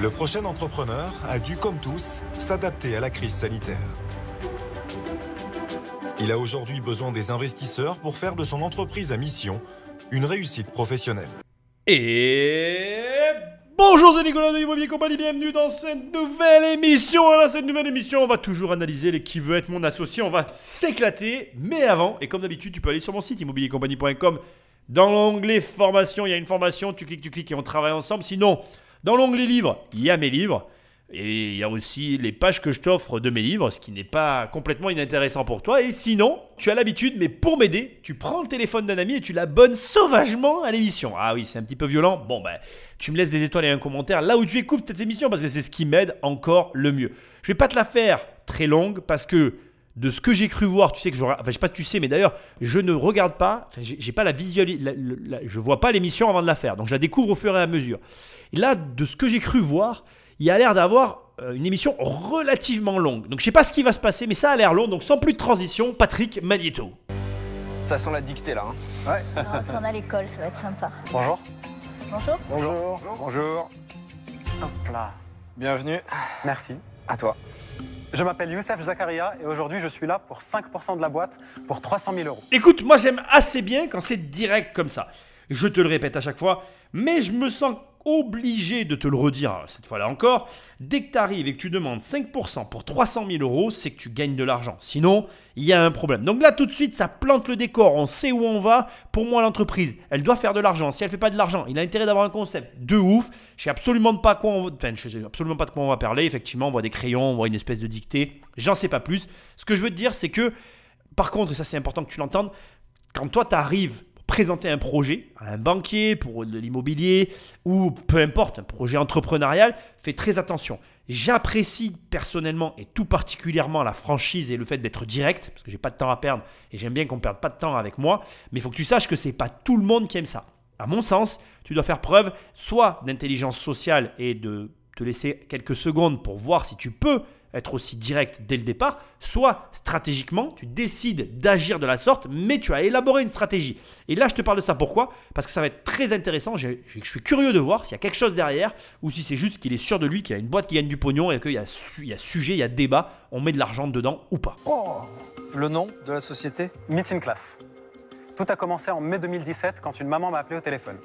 Le prochain entrepreneur a dû, comme tous, s'adapter à la crise sanitaire. Il a aujourd'hui besoin des investisseurs pour faire de son entreprise à mission une réussite professionnelle. Et bonjour, c'est Nicolas de Immobilier Compagnie, bienvenue dans cette nouvelle émission. Dans cette nouvelle émission, on va toujours analyser les qui veut être mon associé, on va s'éclater. Mais avant, et comme d'habitude, tu peux aller sur mon site immobiliercompagnie.com. Dans l'onglet formation, il y a une formation, tu cliques, tu cliques et on travaille ensemble. Sinon, dans l'onglet livres, il y a mes livres. Et il y a aussi les pages que je t'offre de mes livres, ce qui n'est pas complètement inintéressant pour toi. Et sinon, tu as l'habitude, mais pour m'aider, tu prends le téléphone d'un ami et tu l'abonnes sauvagement à l'émission. Ah oui, c'est un petit peu violent. Bon, ben, tu me laisses des étoiles et un commentaire là où tu écoutes cette émission parce que c'est ce qui m'aide encore le mieux. Je vais pas te la faire très longue parce que de ce que j'ai cru voir, tu sais que je, enfin, je sais pas si tu sais, mais d'ailleurs, je ne regarde pas, enfin, j'ai pas la visualisation, je vois pas l'émission avant de la faire, donc je la découvre au fur et à mesure. Et là, de ce que j'ai cru voir, il y a l'air d'avoir euh, une émission relativement longue. Donc je sais pas ce qui va se passer, mais ça a l'air long. Donc sans plus de transition, Patrick Magneto. Ça sent la dictée là. Hein. Ouais. On retourne à l'école, ça va être sympa. Bonjour. Bonjour. Bonjour. Bonjour. Hop là. Bienvenue. Merci. À toi. Je m'appelle Youssef Zakaria et aujourd'hui je suis là pour 5% de la boîte pour 300 000 euros. Écoute, moi j'aime assez bien quand c'est direct comme ça. Je te le répète à chaque fois, mais je me sens obligé de te le redire cette fois-là encore. Dès que tu arrives et que tu demandes 5% pour 300 000 euros, c'est que tu gagnes de l'argent. Sinon, il y a un problème. Donc là, tout de suite, ça plante le décor. On sait où on va. Pour moi, l'entreprise, elle doit faire de l'argent. Si elle fait pas de l'argent, il a intérêt d'avoir un concept de ouf. Je sais absolument pas quoi on... enfin, je sais absolument pas de quoi on va parler. Effectivement, on voit des crayons, on voit une espèce de dictée. J'en sais pas plus. Ce que je veux te dire, c'est que, par contre, et ça c'est important que tu l'entendes, quand toi tu arrives présenter un projet à un banquier pour de l'immobilier ou peu importe, un projet entrepreneurial, fais très attention. J'apprécie personnellement et tout particulièrement la franchise et le fait d'être direct, parce que j'ai pas de temps à perdre et j'aime bien qu'on ne perde pas de temps avec moi, mais il faut que tu saches que c'est pas tout le monde qui aime ça. À mon sens, tu dois faire preuve soit d'intelligence sociale et de te laisser quelques secondes pour voir si tu peux être aussi direct dès le départ, soit stratégiquement, tu décides d'agir de la sorte, mais tu as élaboré une stratégie. Et là, je te parle de ça pourquoi? Parce que ça va être très intéressant. Je, suis curieux de voir s'il y a quelque chose derrière ou si c'est juste qu'il est sûr de lui, qu'il a une boîte qui gagne du pognon et qu'il y, a y a sujet, il y a débat, on met de l'argent dedans ou pas. Oh Le nom de la société? Meeting Class. Tout a commencé en mai 2017 quand une maman m'a appelé au téléphone.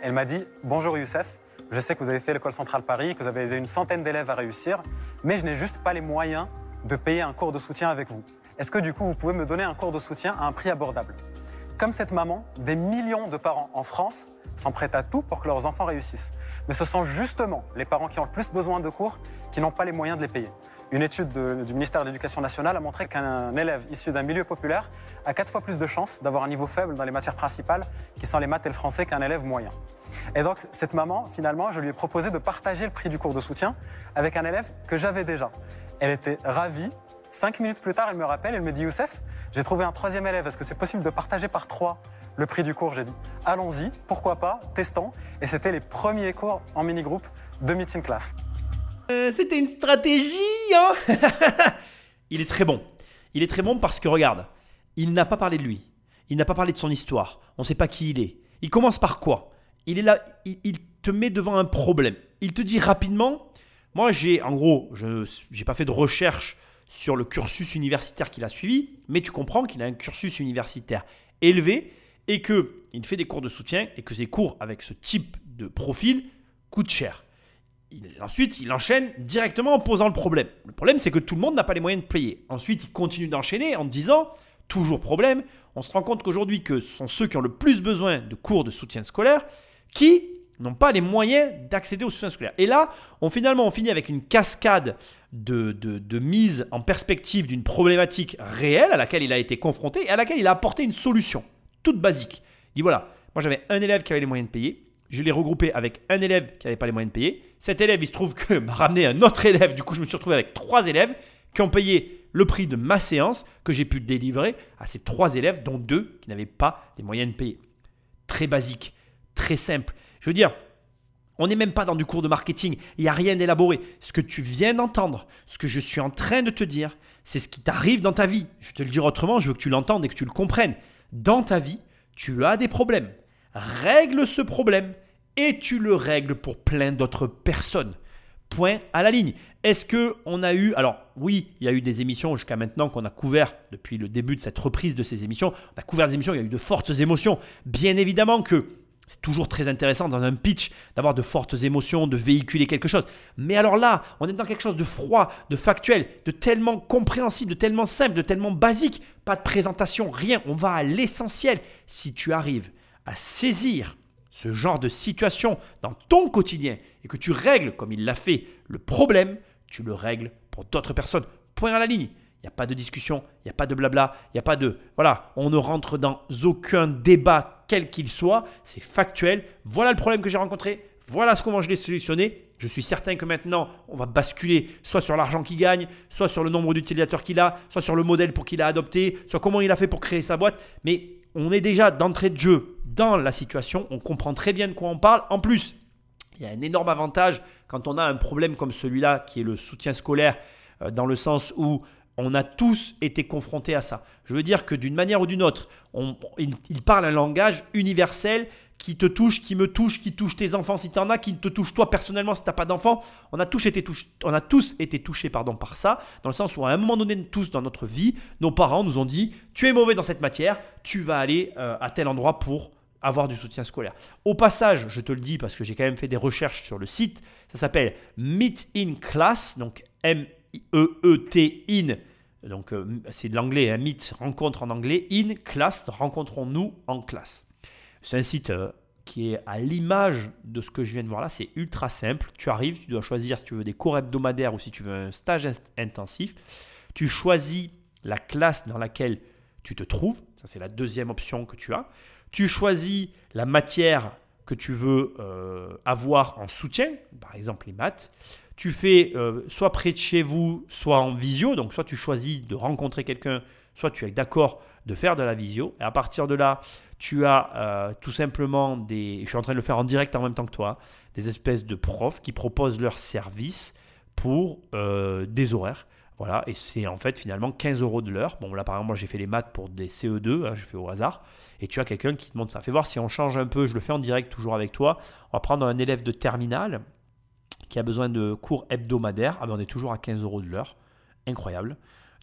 Elle m'a dit Bonjour Youssef, je sais que vous avez fait l'école centrale Paris, que vous avez aidé une centaine d'élèves à réussir, mais je n'ai juste pas les moyens de payer un cours de soutien avec vous. Est-ce que du coup, vous pouvez me donner un cours de soutien à un prix abordable? Comme cette maman, des millions de parents en France s'en prêtent à tout pour que leurs enfants réussissent. Mais ce sont justement les parents qui ont le plus besoin de cours qui n'ont pas les moyens de les payer. Une étude du ministère de l'Éducation nationale a montré qu'un élève issu d'un milieu populaire a quatre fois plus de chances d'avoir un niveau faible dans les matières principales, qui sont les maths et le français, qu'un élève moyen. Et donc, cette maman, finalement, je lui ai proposé de partager le prix du cours de soutien avec un élève que j'avais déjà. Elle était ravie. Cinq minutes plus tard, elle me rappelle, elle me dit Youssef, j'ai trouvé un troisième élève. Est-ce que c'est possible de partager par trois le prix du cours? J'ai dit allons-y, pourquoi pas, testons. Et c'était les premiers cours en mini-groupe de Meeting Class. Euh, c'était une stratégie, hein Il est très bon. Il est très bon parce que regarde, il n'a pas parlé de lui. Il n'a pas parlé de son histoire. On ne sait pas qui il est. Il commence par quoi? Il est là, il, te met devant un problème. Il te dit rapidement, moi j'ai, en gros, je n'ai pas fait de recherche sur le cursus universitaire qu'il a suivi, mais tu comprends qu'il a un cursus universitaire élevé et qu'il fait des cours de soutien et que ces cours avec ce type de profil coûtent cher ensuite, il enchaîne directement en posant le problème. Le problème, c'est que tout le monde n'a pas les moyens de payer. Ensuite, il continue d'enchaîner en disant, toujours problème, on se rend compte qu'aujourd'hui, que ce sont ceux qui ont le plus besoin de cours de soutien scolaire qui n'ont pas les moyens d'accéder au soutien scolaire. Et là, on, finalement, on finit avec une cascade de, de mise en perspective d'une problématique réelle à laquelle il a été confronté et à laquelle il a apporté une solution, toute basique. Il dit voilà, moi j'avais un élève qui avait les moyens de payer, je l'ai regroupé avec un élève qui n'avait pas les moyens de payer. Cet élève, il se trouve que m'a ramené un autre élève. Du coup, je me suis retrouvé avec trois élèves qui ont payé le prix de ma séance que j'ai pu délivrer à ces trois élèves, dont deux qui n'avaient pas les moyens de payer. Très basique, très simple. Je veux dire, on n'est même pas dans du cours de marketing. Il n'y a rien d'élaboré. Ce que tu viens d'entendre, ce que je suis en train de te dire, c'est ce qui t'arrive dans ta vie. Je te le dire autrement, je veux que tu l'entendes et que tu le comprennes. Dans ta vie, tu as des problèmes règle ce problème et tu le règles pour plein d'autres personnes. Point à la ligne. Est-ce que on a eu alors oui, il y a eu des émissions jusqu'à maintenant qu'on a couvert depuis le début de cette reprise de ces émissions. On a couvert des émissions, il y a eu de fortes émotions. Bien évidemment que c'est toujours très intéressant dans un pitch d'avoir de fortes émotions, de véhiculer quelque chose. Mais alors là, on est dans quelque chose de froid, de factuel, de tellement compréhensible, de tellement simple, de tellement basique. Pas de présentation, rien. On va à l'essentiel. Si tu arrives à saisir ce genre de situation dans ton quotidien et que tu règles, comme il l'a fait, le problème, tu le règles pour d'autres personnes. Point à la ligne. Il n'y a pas de discussion, il n'y a pas de blabla, il n'y a pas de... Voilà, on ne rentre dans aucun débat quel qu'il soit, c'est factuel. Voilà le problème que j'ai rencontré, voilà ce comment je l'ai solutionné. Je suis certain que maintenant, on va basculer soit sur l'argent qu'il gagne, soit sur le nombre d'utilisateurs qu'il a, soit sur le modèle pour qu'il a adopté, soit comment il a fait pour créer sa boîte. Mais on est déjà d'entrée de jeu dans la situation, on comprend très bien de quoi on parle. En plus, il y a un énorme avantage quand on a un problème comme celui-là, qui est le soutien scolaire, euh, dans le sens où on a tous été confrontés à ça. Je veux dire que d'une manière ou d'une autre, il, parle un langage universel qui te touche, qui me touche, qui touche tes enfants si tu en as, qui te touche toi personnellement si tu n'as pas d'enfants. On a tous été, on a tous été touchés pardon, par ça, dans le sens où à un moment donné, tous dans notre vie, nos parents nous ont dit, tu es mauvais dans cette matière, tu vas aller euh, à tel endroit pour avoir du soutien scolaire. Au passage, je te le dis parce que j'ai quand même fait des recherches sur le site, ça s'appelle Meet in Class, donc M-E-E-T in, donc euh, c'est de l'anglais, un Meet, rencontre en anglais, in class, rencontrons-nous en classe. C'est un site euh, qui est à l'image de ce que je viens de voir là, c'est ultra simple. Tu arrives, tu dois choisir si tu veux des cours hebdomadaires ou si tu veux un stage intensif. Tu choisis la classe dans laquelle tu te trouves, ça c'est la deuxième option que tu as. Tu choisis la matière que tu veux euh, avoir en soutien, par exemple les maths. Tu fais euh, soit près de chez vous, soit en visio. Donc soit tu choisis de rencontrer quelqu'un, soit tu es d'accord de faire de la visio. Et à partir de là, tu as euh, tout simplement des... Je suis en train de le faire en direct en même temps que toi. Des espèces de profs qui proposent leurs services pour des horaires. Voilà, et c'est en fait finalement 15 euros de l'heure. Bon, là par exemple, moi j'ai fait les maths pour des CE2, hein, je fais au hasard. Et tu as quelqu'un qui te montre ça. Fais voir si on change un peu, je le fais en direct toujours avec toi. On va prendre un élève de terminale qui a besoin de cours hebdomadaires. Ah ben on est toujours à 15 euros de l'heure. Incroyable.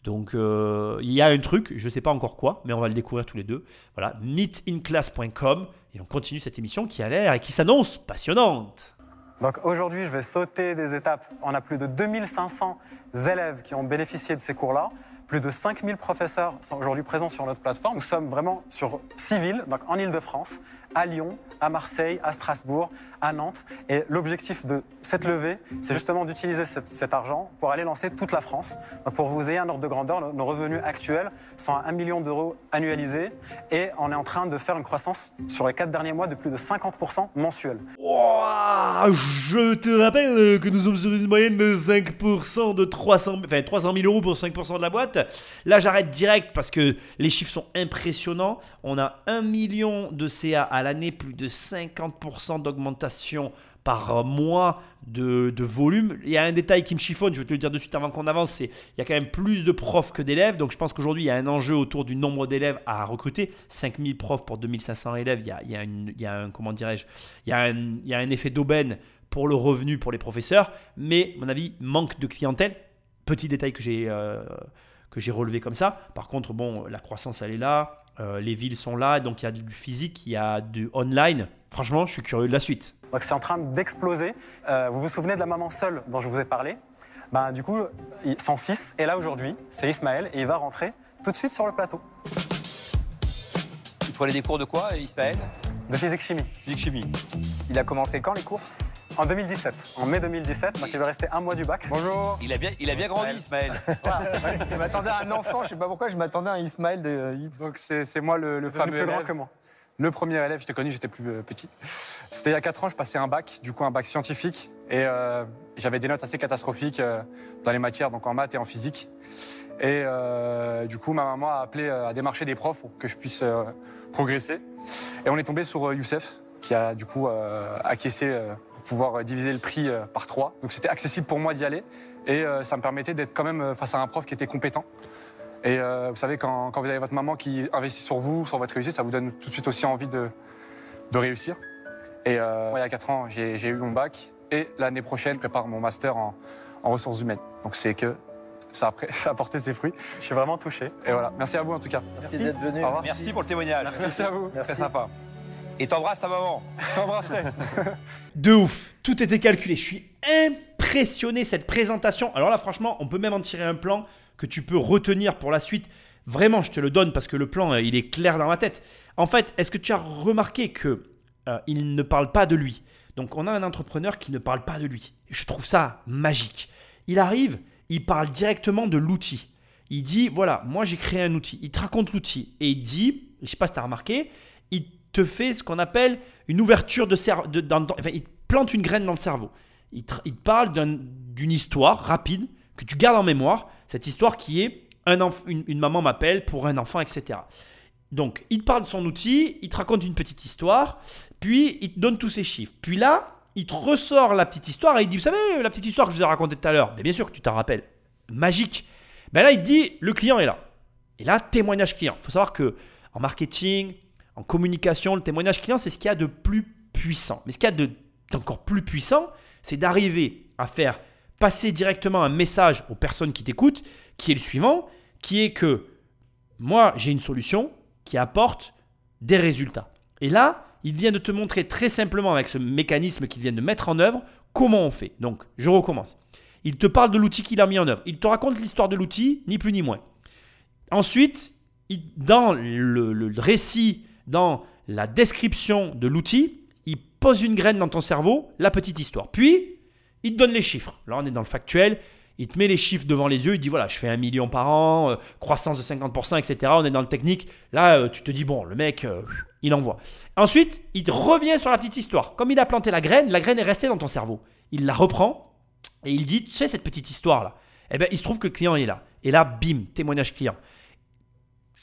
Donc euh, il y a un truc, je ne sais pas encore quoi, mais on va le découvrir tous les deux. Voilà, meetinclass.com et on continue cette émission qui a l'air et qui s'annonce passionnante. Donc aujourd'hui, je vais sauter des étapes. On a plus de 2500 élèves qui ont bénéficié de ces cours-là. Plus de 5000 professeurs sont aujourd'hui présents sur notre plateforme. Nous sommes vraiment sur six villes, donc en Ile-de-France, à Lyon, à Marseille, à Strasbourg, à Nantes. Et l'objectif de cette levée, c'est justement d'utiliser cet, argent pour aller lancer toute la France. Donc pour vous ayez un ordre de grandeur, nos, revenus actuels sont à 1 million d'euros annualisés et on est en train de faire une croissance sur les quatre derniers mois de plus de 50% mensuel. je te rappelle que nous sommes sur une moyenne de 5% de 300, enfin 300 000 euros pour 5% de la boîte. Là, j'arrête direct parce que les chiffres sont impressionnants. On a 1 million de CA à l'année, plus de 50% d'augmentation par mois de, volume. Il y a un détail qui me chiffonne, je vais te le dire de suite avant qu'on avance, c'est il y a quand même plus de profs que d'élèves. Donc je pense qu'aujourd'hui, il y a un enjeu autour du nombre d'élèves à recruter. 5000 profs pour 2500 élèves, il y a, un, comment dirais-je, il y a un, effet d'aubaine pour le revenu pour les professeurs. Mais, mon avis, manque de clientèle. Petit détail que j'ai... Euh, que j'ai relevé comme ça. Par contre, bon, la croissance, elle est là. Euh, les villes sont là, donc il y a du physique, il y a du online. Franchement, je suis curieux de la suite. Donc c'est en train d'exploser. Euh, vous vous souvenez de la maman seule dont je vous ai parlé? Ben, Du coup, son fils est là aujourd'hui, c'est Ismaël, et il va rentrer tout de suite sur le plateau. Il faut aller des cours de quoi, Ismaël? De physique-chimie. Physique-chimie. Il a commencé quand les cours? En 2017, en mai 2017, donc il va rester un mois du bac. Bonjour. Il a bien, il a bien grandi, Ismaël. je m'attendais à un enfant, je sais pas pourquoi, je m'attendais à un Ismaël. De... Donc c'est moi le, le fameux plus grand que moi. Le premier élève, je t'ai connu, j'étais plus euh, petit. C'était il y a 4 ans, je passais un bac, du coup un bac scientifique, et euh, j'avais des notes assez catastrophiques euh, dans les matières, donc en maths et en physique. Et du coup, ma maman a appelé à démarcher des profs pour que je puisse progresser. Et on est tombé sur Youssef, qui a du coup acquiescé pouvoir diviser le prix euh, par trois. Donc c'était accessible pour moi d'y aller et euh, ça me permettait d'être quand même euh, face à un prof qui était compétent. Et vous savez, quand, vous avez votre maman qui investit sur vous, sur votre réussite, ça vous donne tout de suite aussi envie de, de réussir. Et il y a 4 ans, j'ai eu mon bac. Et l'année prochaine, je prépare mon master en, en ressources humaines. Donc c'est que ça a, ça a porté ses fruits. Je suis vraiment touché. Et voilà, merci à vous en tout cas. Merci, d'être venu. Merci pour le témoignage. Merci à vous. Très sympa. Et t'embrasses ta maman. J'embrasserai. De ouf, tout était calculé. Je suis impressionné cette présentation. Alors là, franchement, on peut même en tirer un plan que tu peux retenir pour la suite. Vraiment, je te le donne parce que le plan, euh, il est clair dans ma tête. En fait, est-ce que tu as remarqué que euh, il ne parle pas de lui? Donc, on a un entrepreneur qui ne parle pas de lui. Je trouve ça magique. Il arrive, il parle directement de l'outil. Il dit voilà, moi j'ai créé un outil. Il te raconte l'outil et il dit, je sais pas si tu as remarqué, il te fait ce qu'on appelle une ouverture de cerveau. De, enfin, il te plante une graine dans le cerveau. Il te, parle d'un- d'une histoire rapide que tu gardes en mémoire. Cette histoire qui est un une, une maman m'appelle pour un enfant, etc. Donc, il te parle de son outil, il te raconte une petite histoire, puis il te donne tous ses chiffres. Puis là, il te ressort la petite histoire et il dit Vous savez, la petite histoire que je vous ai racontée tout à l'heure, mais bien sûr que tu t'en rappelles, magique. Ben là, il dit Le client est là. Et là, témoignage client. Il faut savoir que en marketing, en communication, le témoignage client, c'est ce qu'il y a de plus puissant. Mais ce qu'il y a de- d'encore plus puissant, c'est d'arriver à faire passer directement un message aux personnes qui t'écoutent, qui est le suivant, qui est que moi, j'ai une solution qui apporte des résultats. Et là, il vient de te montrer très simplement avec ce mécanisme qu'il vient de mettre en œuvre comment on fait. Donc, je recommence. Il te parle de l'outil qu'il a mis en œuvre. Il te raconte l'histoire de l'outil, ni plus ni moins. Ensuite, dans le récit, dans la description de l'outil, il pose une graine dans ton cerveau, la petite histoire. Puis, il te donne les chiffres. Là, on est dans le factuel. Il te met les chiffres devant les yeux. Il dit voilà, je fais un million par an, euh, croissance de 50%, etc. On est dans le technique. Là, euh, tu te dis bon, le mec, euh, il envoie. Ensuite, il revient sur la petite histoire. Comme il a planté la graine, la graine est restée dans ton cerveau. Il la reprend et il dit tu sais, cette petite histoire-là, eh bien, il se trouve que le client est là. Et là, bim, témoignage client.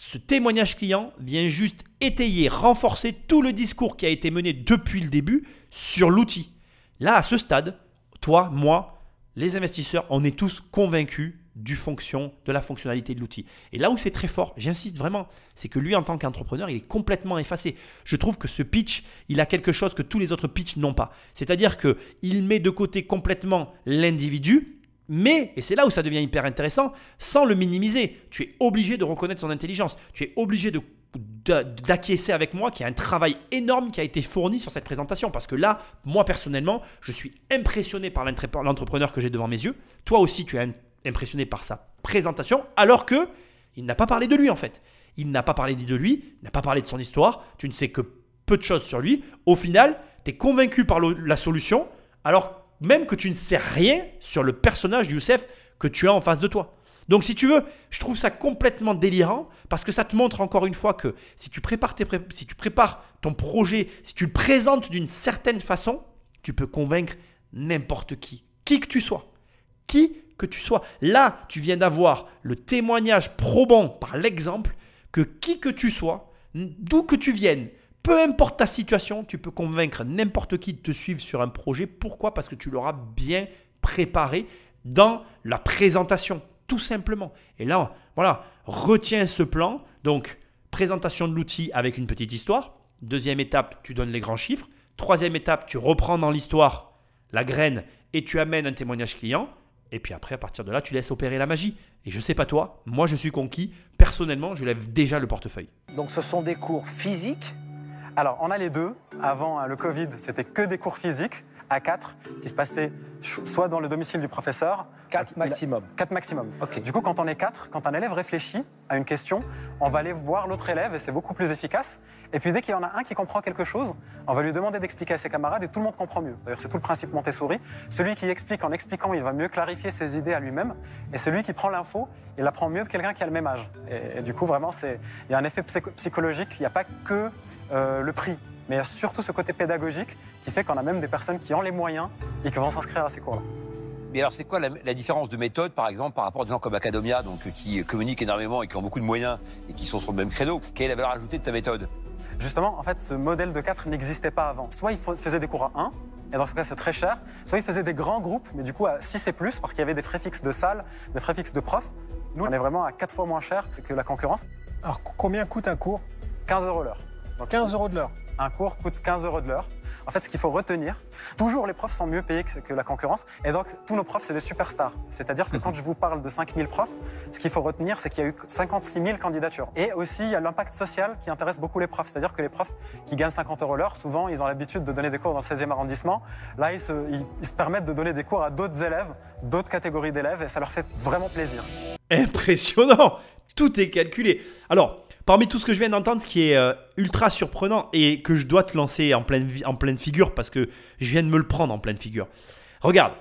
Ce témoignage client vient juste étayer, renforcer tout le discours qui a été mené depuis le début sur l'outil. Là, à ce stade, toi, moi, les investisseurs, on est tous convaincus du fonction, de la fonctionnalité de l'outil. Et là où c'est très fort, j'insiste vraiment, c'est que lui, en tant qu'entrepreneur, il est complètement effacé. Je trouve que ce pitch, il a quelque chose que tous les autres pitchs n'ont pas. C'est-à-dire que il met de côté complètement l'individu, mais, et c'est là où ça devient hyper intéressant, sans le minimiser. Tu es obligé de reconnaître son intelligence. Tu es obligé d'acquiescer avec moi qu'il y a un travail énorme qui a été fourni sur cette présentation. Parce que là, moi personnellement, je suis impressionné par l'entrep- l'entrepreneur que j'ai devant mes yeux. Toi aussi, tu es im- impressionné par sa présentation, alors que il n'a pas parlé de lui en fait. Il n'a pas parlé de lui, il n'a pas parlé de son histoire. Tu ne sais que peu de choses sur lui. Au final, tu es convaincu par la solution, alors même que tu ne sais rien sur le personnage Youssef que tu as en face de toi. Donc si tu veux, je trouve ça complètement délirant parce que ça te montre encore une fois que si tu prépares, si tu prépares ton projet, si tu le présentes d'une certaine façon, tu peux convaincre n'importe qui, qui que tu sois. Qui que tu sois. Là, tu viens d'avoir le témoignage probant par l'exemple que qui que tu sois, d'où que tu viennes, peu importe ta situation, tu peux convaincre n'importe qui de te suivre sur un projet. Pourquoi? Parce que tu l'auras bien préparé dans la présentation, tout simplement. Et là, voilà, retiens ce plan. Donc, présentation de l'outil avec une petite histoire. Deuxième étape, tu donnes les grands chiffres. Troisième étape, tu reprends dans l'histoire la graine et tu amènes un témoignage client. Et puis après, à partir de là, tu laisses opérer la magie. Et je sais pas toi, moi je suis conquis. Personnellement, je lève déjà le portefeuille. Donc ce sont des cours physiques. Alors, on a les deux. Avant euh, le Covid, c'était que des cours physiques à 4 qui se passaient ch- soit dans le domicile du professeur, 4 maximum. 4 maximum. Ok. Du coup, quand on est 4, quand un élève réfléchit à une question, on va aller voir l'autre élève et c'est beaucoup plus efficace. Et puis dès qu'il y en a un qui comprend quelque chose, on va lui demander d'expliquer à ses camarades et tout le monde comprend mieux. D'ailleurs, c'est tout le principe Montessori. Celui qui explique en expliquant, il va mieux clarifier ses idées à lui-même. Et celui qui prend l'info, il apprend mieux que quelqu'un qui a le même âge. Et, et du coup, vraiment, c'est- il y a un effet psycho- psychologique. Il n'y a pas que euh, le prix. Mais il y a surtout ce côté pédagogique qui fait qu'on a même des personnes qui ont les moyens et qui vont s'inscrire à ces cours-là. Mais alors, c'est quoi la, la différence de méthode, par exemple, par rapport à des gens comme Academia, donc, euh, qui communiquent énormément et qui ont beaucoup de moyens et qui sont sur le même créneau Quelle est la valeur ajoutée de ta méthode? Justement, en fait, ce modèle de 4 n'existait pas avant. Soit il fa- faisait des cours à 1, et dans ce cas, c'est très cher. Soit il faisait des grands groupes, mais du coup à 6 et plus, parce qu'il y avait des frais fixes de salle, des frais fixes de profs. Nous, on est vraiment à 4 fois moins cher que la concurrence. Alors, co- combien coûte un cours? 15 euros l'heure. Donc, 15 euros de l'heure. Un cours coûte 15 euros de l'heure. En fait, ce qu'il faut retenir, toujours les profs sont mieux payés que, la concurrence. Et donc, tous nos profs, c'est des superstars. C'est-à-dire que quand je vous parle de 5000 profs, ce qu'il faut retenir, c'est qu'il y a eu 56 000 candidatures. Et aussi, il y a l'impact social qui intéresse beaucoup les profs. C'est-à-dire que les profs qui gagnent 50 euros l'heure, souvent, ils ont l'habitude de donner des cours dans le 16e arrondissement. Là, ils se permettent de donner des cours à d'autres élèves, d'autres catégories d'élèves, et ça leur fait vraiment plaisir. Impressionnant Tout est calculé. Alors, parmi tout ce que je viens d'entendre, ce qui est euh, ultra surprenant et que je dois te lancer en pleine, en pleine figure parce que je viens de me le prendre en pleine figure. Regarde,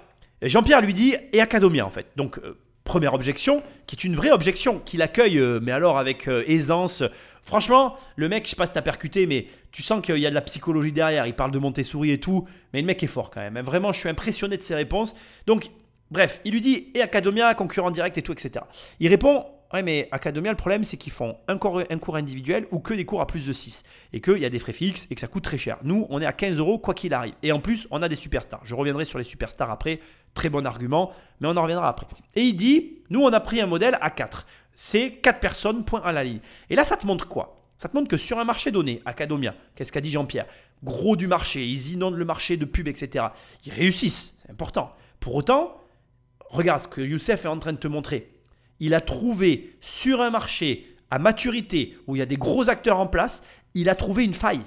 Jean-Pierre lui dit et Academia en fait. Donc, euh, première objection, qui est une vraie objection, qu'il accueille, euh, mais alors avec aisance. Franchement, le mec, je sais pas si t'as percuté, mais tu sens qu'il y a de la psychologie derrière. Il parle de Montessori et tout, mais le mec est fort quand même. hein. Vraiment, je suis impressionné de ses réponses. Donc, Bref, il lui dit et Academia, concurrent direct et tout, etc. Il répond Ouais, mais Academia, le problème, c'est qu'ils font un cours, un cours individuel ou que des cours à plus de 6. Et qu'il y a des frais fixes et que ça coûte très cher. Nous, on est à 15 euros, quoi qu'il arrive. Et en plus, on a des superstars. Je reviendrai sur les superstars après. Très bon argument, mais on en reviendra après. Et il dit Nous, on a pris un modèle à 4. C'est 4 personnes, point à la ligne. Et là, ça te montre quoi? Ça te montre que sur un marché donné, Academia, qu'est-ce qu'a dit Jean-Pierre? Gros du marché, ils inondent le marché de pub, etc. Ils réussissent, c'est important. Pour autant, regarde ce que Youssef est en train de te montrer. Il a trouvé sur un marché à maturité où il y a des gros acteurs en place, il a trouvé une faille.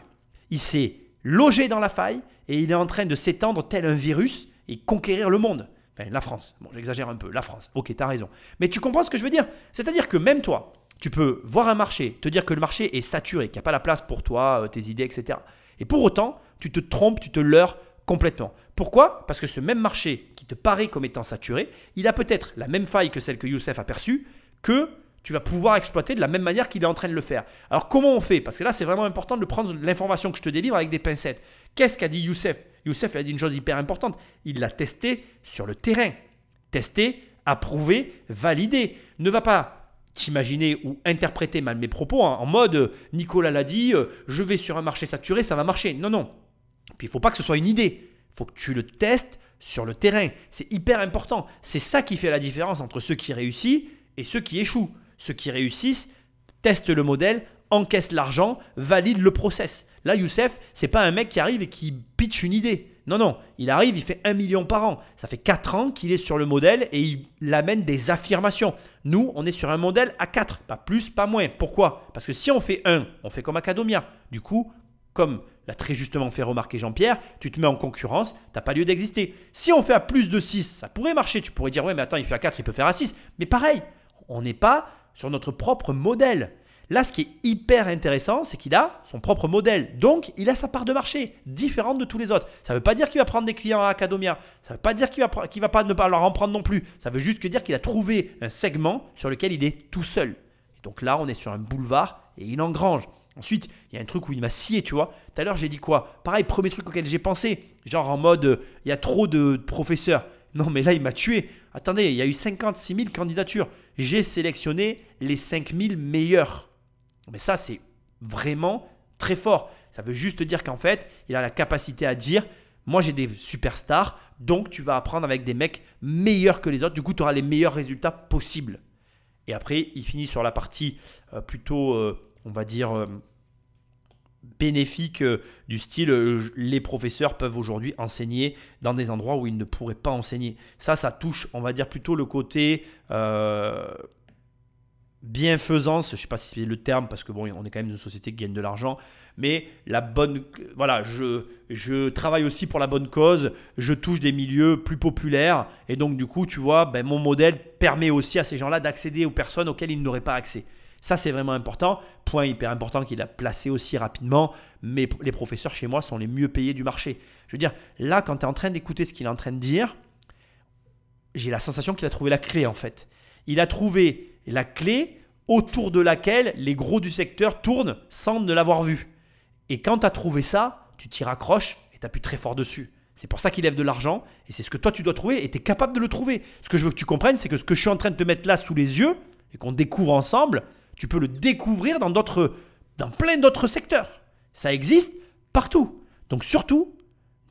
Il s'est logé dans la faille et il est en train de s'étendre tel un virus et conquérir le monde. La France. Bon, j'exagère un peu. La France. Ok, t'as raison. Mais tu comprends ce que je veux dire? C'est-à-dire que même toi, tu peux voir un marché, te dire que le marché est saturé, qu'il n'y a pas la place pour toi, euh, tes idées, etc. Et pour autant, tu te trompes, tu te leurres complètement. Pourquoi? Parce que ce même marché qui te paraît comme étant saturé, il a peut-être la même faille que celle que Youssef a perçue, que tu vas pouvoir exploiter de la même manière qu'il est en train de le faire. Alors comment on fait? Parce que là, c'est vraiment important de prendre l'information que je te délivre avec des pincettes. Qu'est-ce qu'a dit Youssef? Youssef a dit une chose hyper importante. Il l'a testé sur le terrain. Testé, approuvé, validé. Ne va pas t'imaginer ou interpréter mal mes propos hein, en mode euh, Nicolas l'a dit, euh, je vais sur un marché saturé, ça va marcher. Non, non. Puis il faut pas que ce soit une idée. Il faut que tu le testes sur le terrain. C'est hyper important. C'est ça qui fait la différence entre ceux qui réussissent et ceux qui échouent. Ceux qui réussissent testent le modèle, encaissent l'argent, valident le process. Là, Youssef, c'est pas un mec qui arrive et qui pitch une idée. Non, non, il arrive, il fait 1 million par an. Ça fait 4 ans qu'il est sur le modèle et il amène des affirmations. Nous, on est sur un modèle à 4, pas plus, pas moins. Pourquoi? Parce que si on fait 1, on fait comme Academia. Du coup, comme l'a très justement fait remarquer Jean-Pierre, tu te mets en concurrence, tu n'as pas lieu d'exister. Si on fait à plus de 6, ça pourrait marcher. Tu pourrais dire, ouais, mais attends, il fait à 4, il peut faire à 6. Mais pareil, on n'est pas sur notre propre modèle. Là, ce qui est hyper intéressant, c'est qu'il a son propre modèle. Donc, il a sa part de marché, différente de tous les autres. Ça ne veut pas dire qu'il va prendre des clients à Academia. Ça ne veut pas dire qu'il va, va pas ne pas leur en prendre non plus. Ça veut juste que dire qu'il a trouvé un segment sur lequel il est tout seul. Et donc là, on est sur un boulevard et il engrange. Ensuite, il y a un truc où il m'a scié, tu vois. Tout à l'heure, j'ai dit quoi? Pareil, premier truc auquel j'ai pensé. Genre en mode, il y a trop de professeurs. Non, mais là, il m'a tué. Attendez, il y a eu 56 000 candidatures. J'ai sélectionné les 5 000 meilleurs. Mais ça, c'est vraiment très fort. Ça veut juste dire qu'en fait, il a la capacité à dire Moi, j'ai des superstars, donc tu vas apprendre avec des mecs meilleurs que les autres. Du coup, tu auras les meilleurs résultats possibles. Et après, il finit sur la partie euh, plutôt, euh, on va dire, euh, bénéfique euh, du style euh, les professeurs peuvent aujourd'hui enseigner dans des endroits où ils ne pourraient pas enseigner. Ça, ça touche, on va dire, plutôt le côté bienfaisance, je sais pas si c'est le terme parce que bon, on est quand même une société qui gagne de l'argent, mais la bonne, voilà, je, je travaille aussi pour la bonne cause, je touche des milieux plus populaires et donc du coup, tu vois, ben, mon modèle permet aussi à ces gens-là d'accéder aux personnes auxquelles ils n'auraient pas accès. Ça, c'est vraiment important. Point hyper important qu'il a placé aussi rapidement. Mais les professeurs chez moi sont les mieux payés du marché. Je veux dire, là, quand tu es en train d'écouter ce qu'il est en train de dire, j'ai la sensation qu'il a trouvé la clé en fait. Il a trouvé la clé autour de laquelle les gros du secteur tournent sans ne l'avoir vu. Et quand tu as trouvé ça, tu t'y raccroches et tu appuies très fort dessus. C'est pour ça qu'il lève de l'argent et c'est ce que toi tu dois trouver et tu es capable de le trouver. Ce que je veux que tu comprennes, c'est que ce que je suis en train de te mettre là sous les yeux et qu'on découvre ensemble, tu peux le découvrir dans d'autres dans plein d'autres secteurs. Ça existe partout. Donc surtout,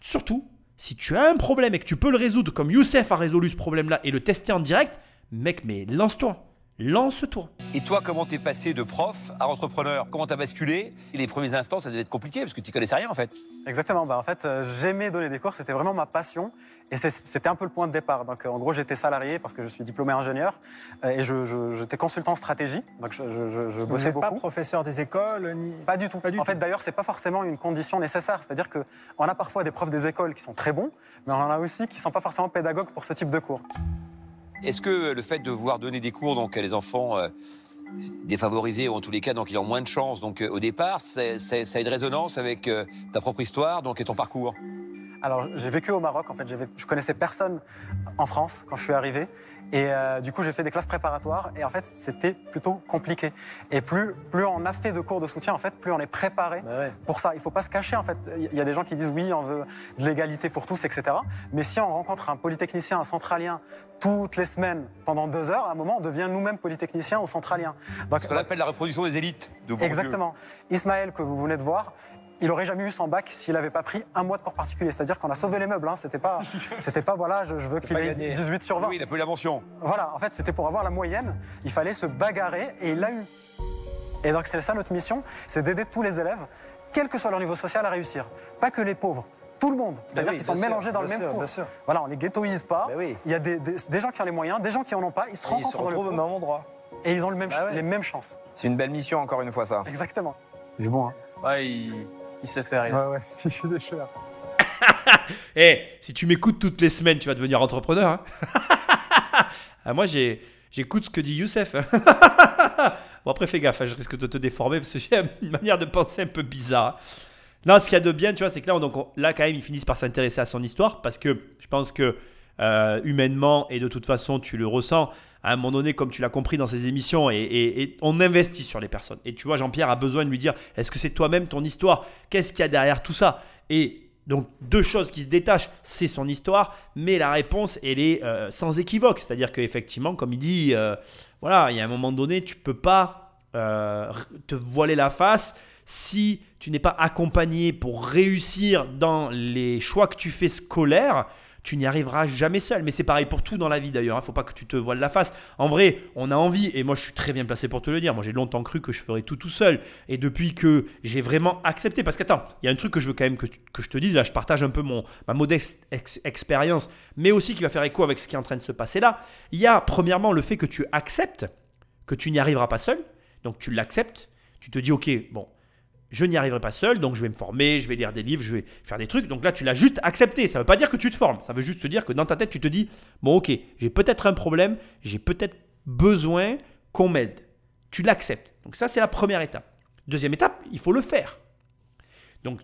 surtout, si tu as un problème et que tu peux le résoudre comme Youssef a résolu ce problème-là et le tester en direct, mec, mais lance-toi. Lance-toi. Et toi, comment t'es passé de prof à entrepreneur? Comment t'as basculé? Et les premiers instants, ça devait être compliqué parce que tu connaissais rien en fait. Exactement. Bah, en fait, euh, j'aimais donner des cours, c'était vraiment ma passion. Et c'était un peu le point de départ. Donc, euh, en gros, j'étais salarié parce que je suis diplômé ingénieur euh, et j'étais consultant en stratégie. Donc, je, je- je- Vous bossais n'êtes pas beaucoup. professeur des écoles ni. Pas du tout. Pas du en tout. fait, d'ailleurs, c'est pas forcément une condition nécessaire. C'est-à-dire que on a parfois des profs des écoles qui sont très bons, mais on en a aussi qui sont pas forcément pédagogues pour ce type de cours. Est-ce que le fait de vouloir donner des cours donc à les enfants euh, défavorisés ou en tous les cas donc ils ont moins de chance donc euh, au départ, ça a une résonance avec euh, ta propre histoire donc et ton parcours? Alors, j'ai vécu au Maroc. En fait, je connaissais personne en France quand je suis arrivé. Et euh, du coup, j'ai fait des classes préparatoires. Et en fait, c'était plutôt compliqué. Et plus, plus on a fait de cours de soutien, en fait, plus on est préparé Bah ouais. pour ça. Il faut pas se cacher, en fait. Il y a des gens qui disent oui, on veut de l'égalité pour tous, etc. Mais si on rencontre un polytechnicien, un centralien, toutes les semaines, pendant deux heures, à un moment, on devient nous-mêmes polytechniciens ou centraliens. Donc, Ce qu'on appelle la reproduction des élites de Bourdieu. Exactement. Ismaël, que vous venez de voir, il aurait jamais eu son bac s'il n'avait pas pris un mois de cours particulier. C'est-à-dire qu'on a sauvé les meubles. Hein. C'était pas, c'était pas voilà, je, je veux qu'il ait gagné. 18 sur 20. Oui, il a pas eu la mention. Voilà, en fait, c'était pour avoir la moyenne. Il fallait se bagarrer et il l'a eu. Et donc, c'est ça notre mission, c'est d'aider tous les élèves, quel que soit leur niveau social, à réussir. Pas que les pauvres, tout le monde. C'est-à-dire oui, qu'ils sont sûr, mélangés dans le même sûr, cours. bien sûr. Voilà, on les ghettoise pas. Oui. Il y a des, des- des gens qui ont les moyens, des gens qui en ont pas. Ils se Ils rencontrent se dans le retrouvent au même endroit. et ils ont le même, Bah ouais. les mêmes chances. C'est une belle mission, encore une fois, ça. Exactement. Il est bon, hein Ouais, il, il sait faire. il- Ouais, ouais, fait des choses. Eh, si tu m'écoutes toutes les semaines, tu vas devenir entrepreneur. hein. Ah, moi, j'ai, j'écoute ce que dit Youssef. bon, après, fais gaffe, hein, je risque de te déformer parce que j'ai une manière de penser un peu bizarre. Non, ce qu'il y a de bien, tu vois, c'est que là, on- donc, on- là, quand même, ils finissent par s'intéresser à son histoire parce que je pense que euh, humainement, et de toute façon, tu le ressens, à un moment donné, comme tu l'as compris dans ces émissions, et, on investit sur les personnes. Et tu vois, Jean-Pierre a besoin de lui dire est-ce que c'est toi-même ton histoire? Qu'est-ce qu'il y a derrière tout ça? Et donc, deux choses qui se détachent c'est son histoire, mais la réponse, elle est euh, sans équivoque. C'est-à-dire qu'effectivement, comme il dit, euh, voilà, il y a un moment donné, tu peux pas euh, te voiler la face si tu n'es pas accompagné pour réussir dans les choix que tu fais scolaires, tu n'y arriveras jamais seul. Mais c'est pareil pour tout dans la vie d'ailleurs. Il ne faut pas que tu te voiles la face. En vrai, on a envie, et moi je suis très bien placé pour te le dire. Moi j'ai longtemps cru que je ferais tout tout seul. Et depuis que j'ai vraiment accepté, parce qu'attends, il y a un truc que je veux quand même que, que je te dise. Là, je partage un peu mon, ma modeste ex- expérience, mais aussi qui va faire écho avec ce qui est en train de se passer là. Il y a premièrement le fait que tu acceptes que tu n'y arriveras pas seul. Donc tu l'acceptes. Tu te dis, ok, bon, je n'y arriverai pas seul, donc je vais me former, je vais lire des livres, je vais faire des trucs. Donc là, tu l'as juste accepté. Ça ne veut pas dire que tu te formes. Ça veut juste te dire que dans ta tête, tu te dis, bon, ok, j'ai peut-être un problème, j'ai peut-être besoin qu'on m'aide. Tu l'acceptes. Donc ça, c'est la première étape. Deuxième étape, il faut le faire. Donc,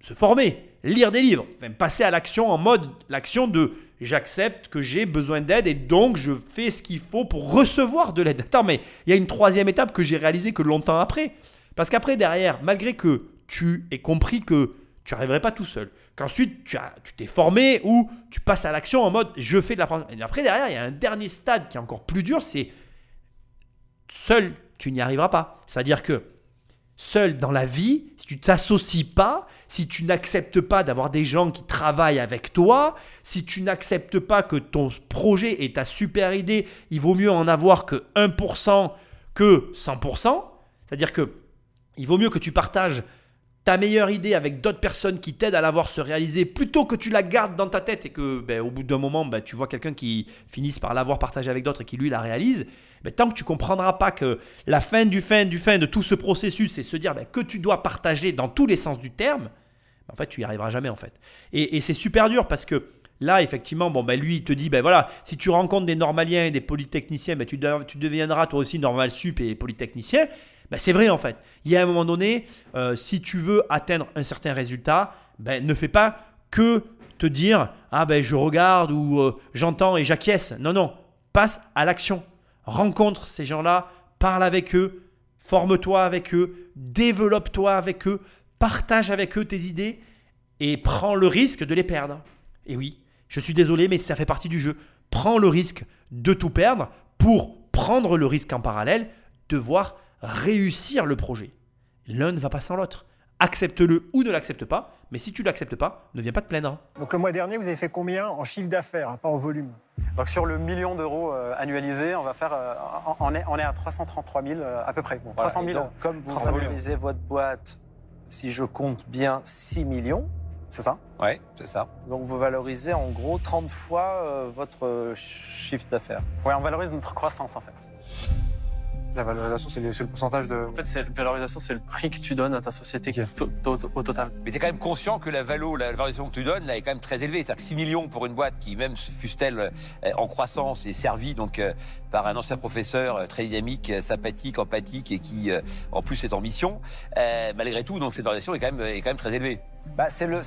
se former, lire des livres, passer à l'action en mode l'action de j'accepte que j'ai besoin d'aide et donc je fais ce qu'il faut pour recevoir de l'aide. Attends, mais il y a une troisième étape que j'ai réalisée que longtemps après. Parce qu'après, derrière, malgré que tu aies compris que tu n'arriverais pas tout seul, qu'ensuite tu as- tu t'es formé ou tu passes à l'action en mode je fais de l'apprentissage. Et après, derrière, il y a un dernier stade qui est encore plus dur, c'est seul, tu n'y arriveras pas. C'est-à-dire que seul dans la vie, si tu ne t'associes pas, si tu n'acceptes pas d'avoir des gens qui travaillent avec toi, si tu n'acceptes pas que ton projet et ta super idée, il vaut mieux en avoir que 1% que 100%, c'est-à-dire que il vaut mieux que tu partages ta meilleure idée avec d'autres personnes qui t'aident à la voir se réaliser plutôt que tu la gardes dans ta tête et que ben, au bout d'un moment ben, tu vois quelqu'un qui finisse par l'avoir partagé avec d'autres et qui lui la réalise ben, tant que tu comprendras pas que la fin du fin du fin de tout ce processus c'est se dire ben, que tu dois partager dans tous les sens du terme en fait tu y arriveras jamais en fait et, c'est super dur parce que Là, effectivement, bon, ben lui, il te dit, ben voilà, si tu rencontres des normaliens et des polytechniciens, ben tu, tu deviendras toi aussi normal sup et polytechnicien. Ben c'est vrai en fait. Il y a un moment donné, euh, si tu veux atteindre un certain résultat, ben ne fais pas que te dire, ah ben je regarde ou euh, j'entends et j'acquiesce. Non, non, passe à l'action. Rencontre ces gens-là, parle avec eux, forme-toi avec eux, développe-toi avec eux, partage avec eux tes idées et prends le risque de les perdre. Et oui, je suis désolé, mais ça fait partie du jeu. Prends le risque de tout perdre pour prendre le risque en parallèle de voir réussir le projet. L'un ne va pas sans l'autre. accepte-le ou ne l'accepte pas. Mais si tu l'acceptes pas, ne viens pas te plaindre. Donc le mois dernier, vous avez fait combien en chiffre d'affaires, hein, pas en volume? Donc sur le million d'euros euh, annualisé, on va faire, euh, on, on est, on est à 333 000 euh, à peu près. Bon, Voilà. 300 Et 000. donc, comme vous 300 000. valorisez votre boîte, si je compte bien, 6 millions, C'est ça? Ouais, c'est ça. donc vous valorisez en gros 30 fois euh, votre euh, chiffre d'affaires. Ouais, on valorise notre croissance en fait. La valorisation, c'est le, c'est le pourcentage de. En fait, c'est- la valorisation, c'est le prix que tu donnes à ta société to- to- au total. Mais tu es quand même conscient que la valo, la valorisation que tu donnes, là, est quand même très élevée. C'est-à-dire que 6 millions pour une boîte qui, même fût-elle euh, en croissance et servie donc, euh, par un ancien professeur euh, très dynamique, euh, sympathique, empathique et qui, euh, en plus, est en mission, euh, malgré tout, donc cette valorisation est quand même, est quand même très élevée. Bah, c'est le,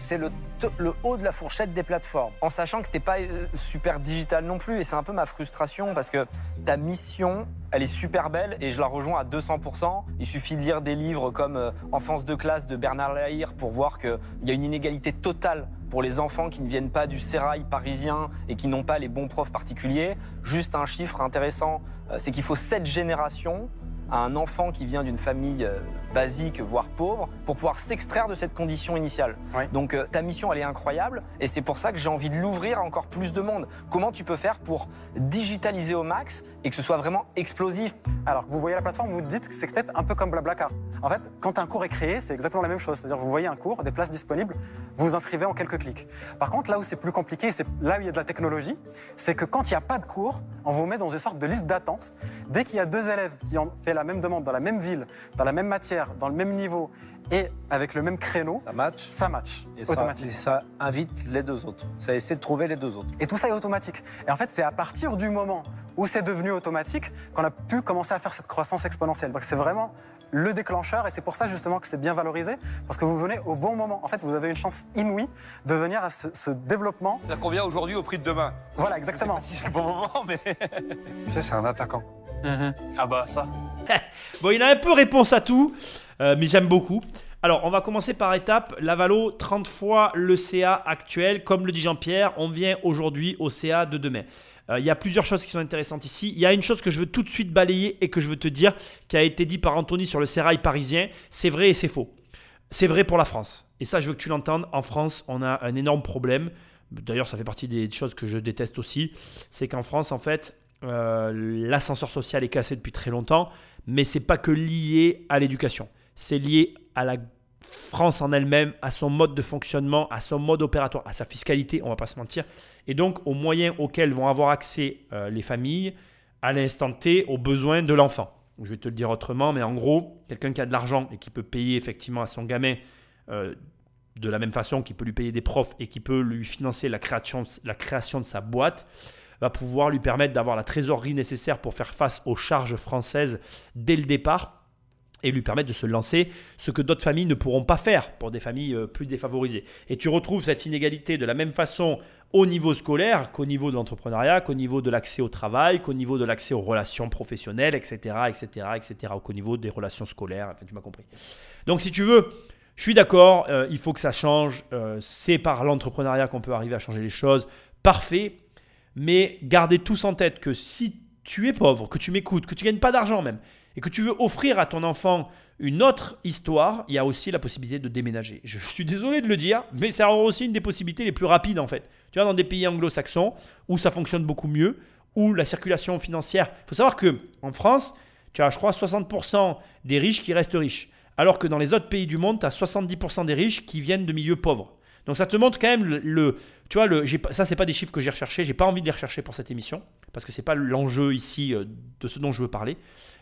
haut de la fourchette des plateformes. En sachant que t'es pas euh, super digital non plus, et c'est un peu ma frustration parce que ta mission, elle est super belle et je la rejoins à 200%. Il suffit de lire des livres comme euh, Enfance de classe de Bernard Lahire pour voir qu'il y a une inégalité totale pour les enfants qui ne viennent pas du sérail parisien et qui n'ont pas les bons profs particuliers. Juste un chiffre intéressant, euh, c'est qu'il faut sept générations à un enfant qui vient d'une famille basique, voire pauvre, pour pouvoir s'extraire de cette condition initiale. Donc euh, ta mission, elle est incroyable, et c'est pour ça que j'ai envie de l'ouvrir à encore plus de monde. Comment tu peux faire pour digitaliser au max et que ce soit vraiment explosif? Alors que vous voyez la plateforme, vous vous dites que c'est peut-être un peu comme Blablacar. En fait, quand un cours est créé, c'est exactement la même chose. C'est-à-dire vous voyez un cours, des places disponibles, vous vous inscrivez en quelques clics. Par contre, là où c'est plus compliqué, c'est là où il y a de la technologie, c'est que quand il n'y a pas de cours, on vous met dans une sorte de liste d'attente. Dès qu'il y a deux élèves qui ont fait la même demande dans la même ville, dans la même matière, dans le même niveau et avec le même créneau, Ça match ça match et ça, automatiquement. et ça invite les deux autres. Ça essaie de trouver les deux autres. Et tout ça est automatique. Et en fait, c'est à partir du moment où c'est devenu automatique qu'on a pu commencer à faire cette croissance exponentielle. Donc c'est vraiment le déclencheur et c'est pour ça justement que c'est bien valorisé parce que vous venez au bon moment. En fait, vous avez une chance inouïe de venir à ce, ce développement. Ça convient aujourd'hui au prix de demain. Voilà, exactement. Si c'est le bon moment, mais. Tu sais, c'est un attaquant. Ah bah ça. Bon, il a un peu réponse à tout, euh, mais j'aime beaucoup. Alors, on va commencer par étapes. Lavalo, 30 fois le CA actuel. Comme le dit Jean-Pierre, on vient aujourd'hui au CA de demain. Euh, Il y a plusieurs choses qui sont intéressantes ici. Il y a une chose que je veux tout de suite balayer et que je veux te dire, qui a été dit par Anthony sur le sérail parisien. C'est vrai et c'est faux. C'est vrai pour la France. Et ça, je veux que tu l'entendes. En France, on a un énorme problème. D'ailleurs, ça fait partie des choses que je déteste aussi. C'est qu'en France, en fait, euh, l'ascenseur social est cassé depuis très longtemps. Mais c'est pas que lié à l'éducation. C'est lié à la France en elle-même, à son mode de fonctionnement, à son mode opératoire, à sa fiscalité, on va pas se mentir, et donc aux moyens auxquels vont avoir accès euh, les familles à l'instant T aux besoins de l'enfant. Je vais te le dire autrement, mais en gros, quelqu'un qui a de l'argent et qui peut payer effectivement à son gamin euh, de la même façon qu'il peut lui payer des profs et qui peut lui financer la création, la création de sa boîte, va pouvoir lui permettre d'avoir la trésorerie nécessaire pour faire face aux charges françaises dès le départ et lui permettre de se lancer, ce que d'autres familles ne pourront pas faire pour des familles euh, plus défavorisées. Et tu retrouves cette inégalité de la même façon au niveau scolaire qu'au niveau de l'entrepreneuriat, qu'au niveau de l'accès au travail, qu'au niveau de l'accès aux relations professionnelles, etc., etc., etc., qu'au niveau des relations scolaires, enfin tu m'as compris. Donc si tu veux, je suis d'accord, euh, il faut que ça change, euh, c'est par l'entrepreneuriat qu'on peut arriver à changer les choses, parfait, mais gardez tous en tête que si tu es pauvre, que tu m'écoutes, que tu gagnes pas d'argent même, et que tu veux offrir à ton enfant une autre histoire, il y a aussi la possibilité de déménager. Je suis désolé de le dire, mais c'est aussi une des possibilités les plus rapides en fait. Tu vois, dans des pays anglo-saxons où ça fonctionne beaucoup mieux, où la circulation financière. Il faut savoir que en France, tu as, je crois, 60% des riches qui restent riches. Alors que dans les autres pays du monde, tu as 70% des riches qui viennent de milieux pauvres. Donc ça te montre quand même le, le- tu vois, ça c'est pas des chiffres que j'ai recherchés, j'ai pas envie de les rechercher pour cette émission parce que c'est pas l'enjeu ici euh, de ce dont je veux parler.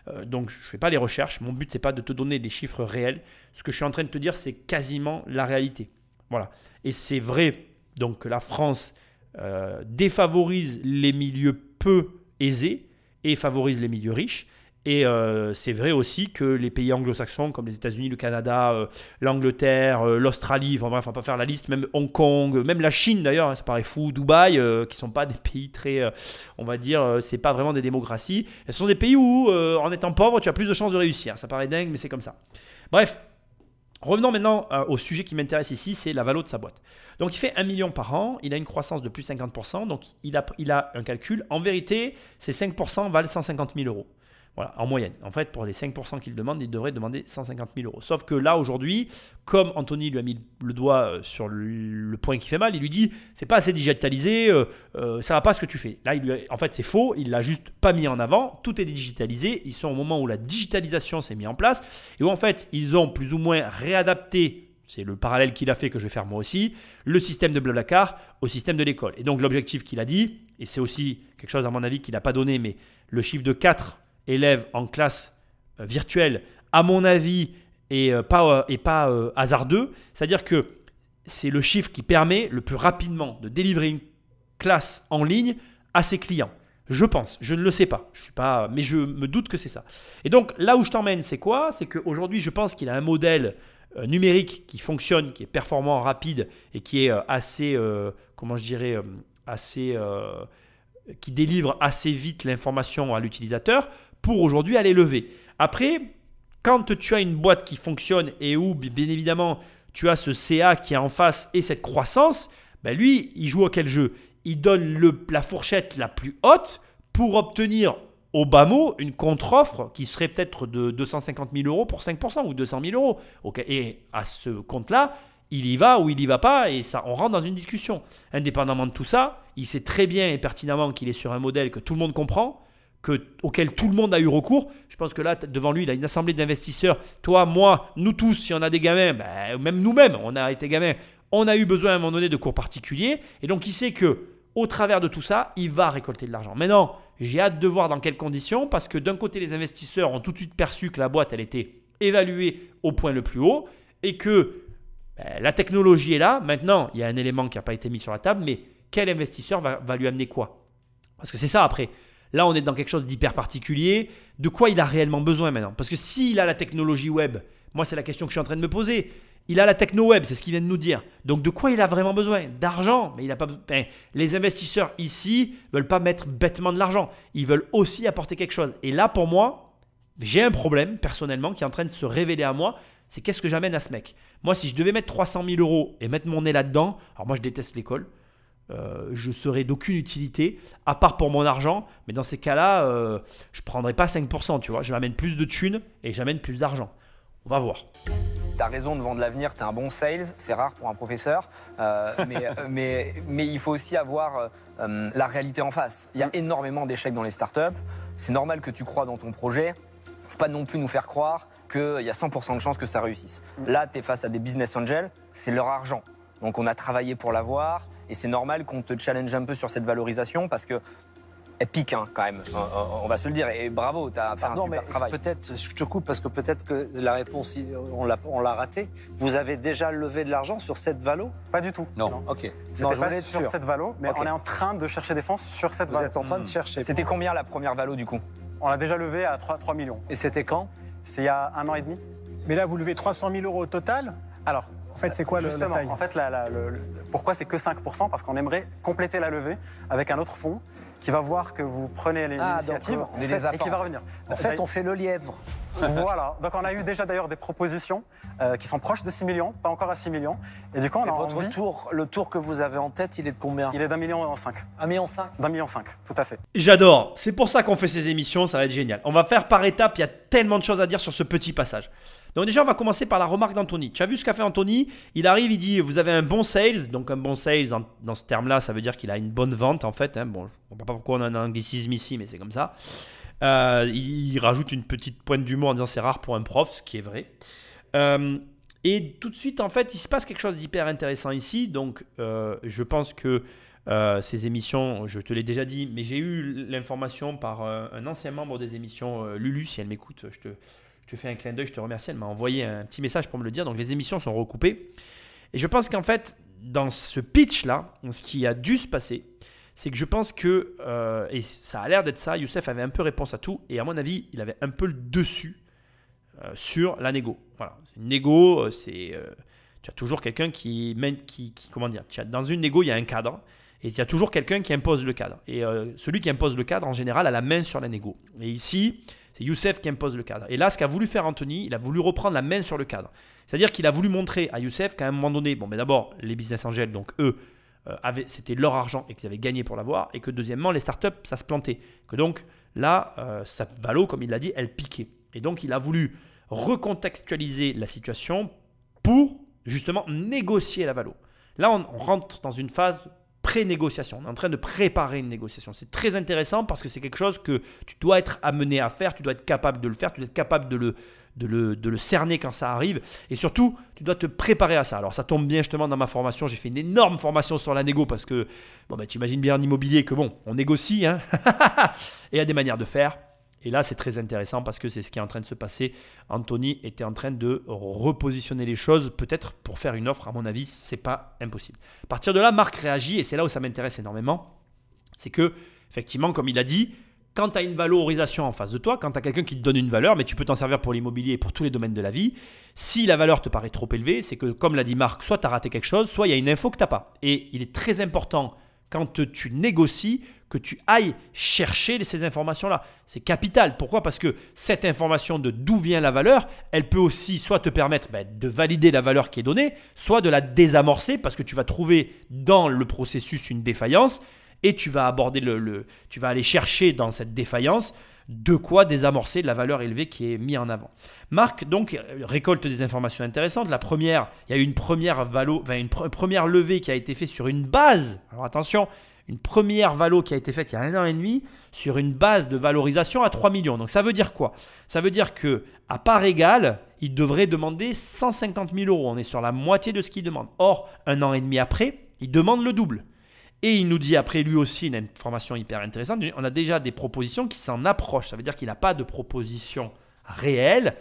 Euh, donc je fais pas les recherches. Mon but c'est pas de te donner des chiffres réels. Ce que je suis en train de te dire c'est quasiment la réalité. Voilà. Et c'est vrai donc que la France euh, défavorise les milieux peu aisés et favorise les milieux riches. Et euh, c'est vrai aussi que les pays anglo-saxons, comme les États-Unis, le Canada, euh, l'Angleterre, euh, l'Australie, enfin bref, on va pas faire la liste, même Hong Kong, même la Chine d'ailleurs, hein, ça paraît fou, Dubaï, qui sont pas des pays très, on va dire, c'est pas vraiment des démocraties. Et ce sont des pays où, en étant pauvre, tu as plus de chances de réussir. Ça paraît dingue, mais c'est comme ça. Bref, Revenons maintenant au sujet qui m'intéresse ici, c'est la valo de sa boîte. Donc il fait 1 million par an, il a une croissance de plus 50%, donc il a, il a un calcul. En vérité, ces 5% valent 150 000 euros. Voilà, en moyenne. En fait, pour les 5% qu'il demande, il devrait demander 150 000 euros. Sauf que là, aujourd'hui, comme Anthony lui a mis le doigt euh, sur le, point qui fait mal, il lui dit c'est pas assez digitalisé, euh, euh, ça va pas ce que tu fais. Là, en fait, c'est faux, il l'a juste pas mis en avant. Tout est digitalisé. Ils sont au moment où la digitalisation s'est mise en place et où en fait, ils ont plus ou moins réadapté. C'est le parallèle qu'il a fait que je vais faire moi aussi, le système de Blablacar au système de l'école. Et donc l'objectif qu'il a dit, et c'est aussi quelque chose à mon avis qu'il n'a pas donné, mais le chiffre de 4 élèves en classe euh, virtuelle, à mon avis, est euh, pas, euh, est pas hasardeux. C'est-à-dire que c'est le chiffre qui permet le plus rapidement de délivrer une classe en ligne à ses clients. Je pense, je ne le sais pas, je suis pas, mais je me doute que c'est ça. Et donc là où je t'emmène, c'est quoi? C'est qu'aujourd'hui, je pense qu'il a un modèle numérique qui fonctionne, qui est performant, rapide et qui est assez, comment je dirais, assez, qui délivre assez vite l'information à l'utilisateur pour aujourd'hui aller lever. Après, quand tu as une boîte qui fonctionne et où, bi- bien évidemment, tu as ce CA qui est en face et cette croissance, ben lui, il joue à quel jeu? Il donne le, la fourchette la plus haute pour obtenir au bas mot une contre-offre qui serait peut-être de 250 000 euros pour 5% ou 200 000 euros. Ok, Et à ce compte-là, il y va ou il y va pas et ça, on rentre dans une discussion. Indépendamment de tout ça, il sait très bien et pertinemment qu'il est sur un modèle que tout le monde comprend, que, auquel tout le monde a eu recours. Je pense que là, devant lui, il a une assemblée d'investisseurs. Toi, moi, nous tous, si on a des gamins, ben, même nous-mêmes, on a été gamins, on a eu besoin à un moment donné de cours particuliers. Et donc, il sait que au travers de tout ça, il va récolter de l'argent. Maintenant, j'ai hâte de voir dans quelles conditions, parce que d'un côté, les investisseurs ont tout de suite perçu que la boîte, elle était évaluée au point le plus haut, et que ben, la technologie est là. Maintenant, il y a un élément qui n'a pas été mis sur la table, mais quel investisseur va lui amener quoi? Parce que c'est ça après. Là, on est dans quelque chose d'hyper particulier. De quoi il a réellement besoin maintenant? Parce que s'il a la technologie web, moi, c'est la question que je suis en train de me poser. Il a la techno web, c'est ce qu'il vient de nous dire. Donc, de quoi il a vraiment besoin? D'argent? Mais il a pas. ben, les investisseurs ici veulent pas mettre bêtement de l'argent. Ils veulent aussi apporter quelque chose. Et là, pour moi, j'ai un problème personnellement qui est en train de se révéler à moi. C'est qu'est-ce que j'amène à ce mec? Moi, si je devais mettre 300 000 euros et mettre mon nez là-dedans, alors moi, je déteste l'école. Euh, je serais d'aucune utilité, à part pour mon argent. Mais dans ces cas-là, euh, je ne prendrais pas 5%, tu vois. Je m'amène plus de thunes et j'amène plus d'argent. On va voir. T'as raison de vendre l'avenir, t'es un bon sales, c'est rare pour un professeur, euh, mais, mais, mais il faut aussi avoir la réalité en face. Il y a énormément d'échecs dans les startups, c'est normal que tu crois dans ton projet, faut pas non plus nous faire croire qu'il y a 100% de chances que ça réussisse. Là, tu es face à des business angels, c'est leur argent. Donc on a travaillé pour l'avoir, et c'est normal qu'on te challenge un peu sur cette valorisation parce que elle pique hein, quand même, on, va se le dire, et bravo, tu as fait un mais super travail. peut-être, je te coupe parce que peut-être que la réponse, on l'a, on l'a ratée. Vous avez déjà levé de l'argent sur cette valo? Pas du tout. Non. Ok. C'était Non, je pas être sur sûr. cette valo, mais on est en train de chercher des fonds sur cette Vous valo. êtes en train de chercher. C'était combien la première valo du coup? On l'a déjà levé à 3, 3 millions. Et c'était quand? C'est il y a un an et demi. Mais là, vous levez 300 000 euros au total? Alors, En fait, c'est quoi le, la justement, taille en fait, la- la- le- le- pourquoi c'est que 5% Parce qu'on aimerait compléter la levée avec un autre fonds qui va voir que vous prenez les- Ah, l'initiative les et qui va revenir. En fait, on fait le lièvre. Voilà, donc on a eu déjà d'ailleurs des propositions euh, qui sont proches de 6 millions, pas encore à 6 millions. Et du coup, on Et a votre envie, tour, le tour que vous avez en tête, il est de combien? Il est d'un million en 5. Un million cinq? D'un million 5, tout à fait. J'adore. C'est pour ça qu'on fait ces émissions. Ça va être génial. On va faire par étapes. Il y a tellement de choses à dire sur ce petit passage. Donc déjà, on va commencer par la remarque d'Anthony. Tu as vu ce qu'a fait Anthony? Il arrive, il dit, vous avez un bon sales. Donc un bon sales, dans ce terme-là, ça veut dire qu'il a une bonne vente, en fait. hein. Bon, je ne comprends pas pourquoi on a un anglicisme ici, mais c'est comme ça. Euh, il, rajoute une petite pointe d'humour en disant c'est rare pour un prof, ce qui est vrai. Euh, et tout de suite, en fait, il se passe quelque chose d'hyper intéressant ici. Donc, euh, je pense que ces émissions, je te l'ai déjà dit, mais j'ai eu l'information par un ancien membre des émissions, Lulu, si elle m'écoute, je te, je te fais un clin d'œil, je te remercie. Elle m'a envoyé un petit message pour me le dire. Donc, les émissions sont recoupées. Et je pense qu'en fait, dans ce pitch-là, ce qui a dû se passer, c'est que je pense que, euh, et ça a l'air d'être ça, Youssef avait un peu réponse à tout, et à mon avis, il avait un peu le dessus euh, sur la négo. Voilà, c'est une négo, euh, c'est tu as toujours quelqu'un qui mène, qui, comment dire, tu as, dans une négo il y a un cadre et il y a toujours quelqu'un qui impose le cadre. Et celui qui impose le cadre en général a la main sur la négo. Et ici, c'est Youssef qui impose le cadre. Et là, ce qu'a voulu faire Anthony, il a voulu reprendre la main sur le cadre. C'est-à-dire qu'il a voulu montrer à Youssef qu'à un moment donné, bon, mais d'abord les business angels, donc eux, euh, c'était leur argent et qu'ils avaient gagné pour l'avoir, et que deuxièmement, les startups, ça se plantait. Que donc là, euh, sa valo, comme il l'a dit, elle piquait. Et donc il a voulu recontextualiser la situation pour justement négocier la valo. Là, on, rentre dans une phase pré-négociation. On est en train de préparer une négociation. C'est très intéressant parce que c'est quelque chose que tu dois être amené à faire, tu dois être capable de le faire, tu dois être capable de le, de le, de le cerner quand ça arrive. Et surtout, tu dois te préparer à ça. Alors ça tombe bien justement dans ma formation. J'ai fait une énorme formation sur la négo parce que, bon, bah, tu imagines bien en immobilier que bon, on négocie, hein et il y a des manières de faire. Et là, c'est très intéressant parce que c'est ce qui est en train de se passer. Anthony était en train de repositionner les choses, peut-être pour faire une offre. À mon avis, c'est pas impossible. À partir de là, Marc réagit et c'est là où ça m'intéresse énormément. C'est que, effectivement, comme il a dit, quand tu as une valorisation en face de toi, quand tu as quelqu'un qui te donne une valeur, mais tu peux t'en servir pour l'immobilier et pour tous les domaines de la vie, si la valeur te paraît trop élevée, c'est que, comme l'a dit Marc, soit tu as raté quelque chose, soit il y a une info que tu n'as pas. Et il est très important, quand tu négocies, que tu ailles chercher ces informations-là. C'est capital. Pourquoi? Parce que cette information de d'où vient la valeur, elle peut aussi soit te permettre ben, de valider la valeur qui est donnée, soit de la désamorcer parce que tu vas trouver dans le processus une défaillance et tu vas aborder le, tu vas aller chercher dans cette défaillance de quoi désamorcer la valeur élevée qui est mise en avant. Marc donc euh, récolte des informations intéressantes. La première, il y a eu une première première levée qui a été faite sur une base. Alors attention, une première valo qui a été faite il y a un an et demi sur une base de valorisation à 3 millions. Donc ça veut dire quoi? Ça veut dire que à part égale, il devrait demander 150 000 euros. On est sur la moitié de ce qu'il demande. Or, un an et demi après, il demande le double. Et il nous dit après lui aussi une information hyper intéressante. On a déjà des propositions qui s'en approchent. Ça veut dire qu'il n'a pas de proposition réelle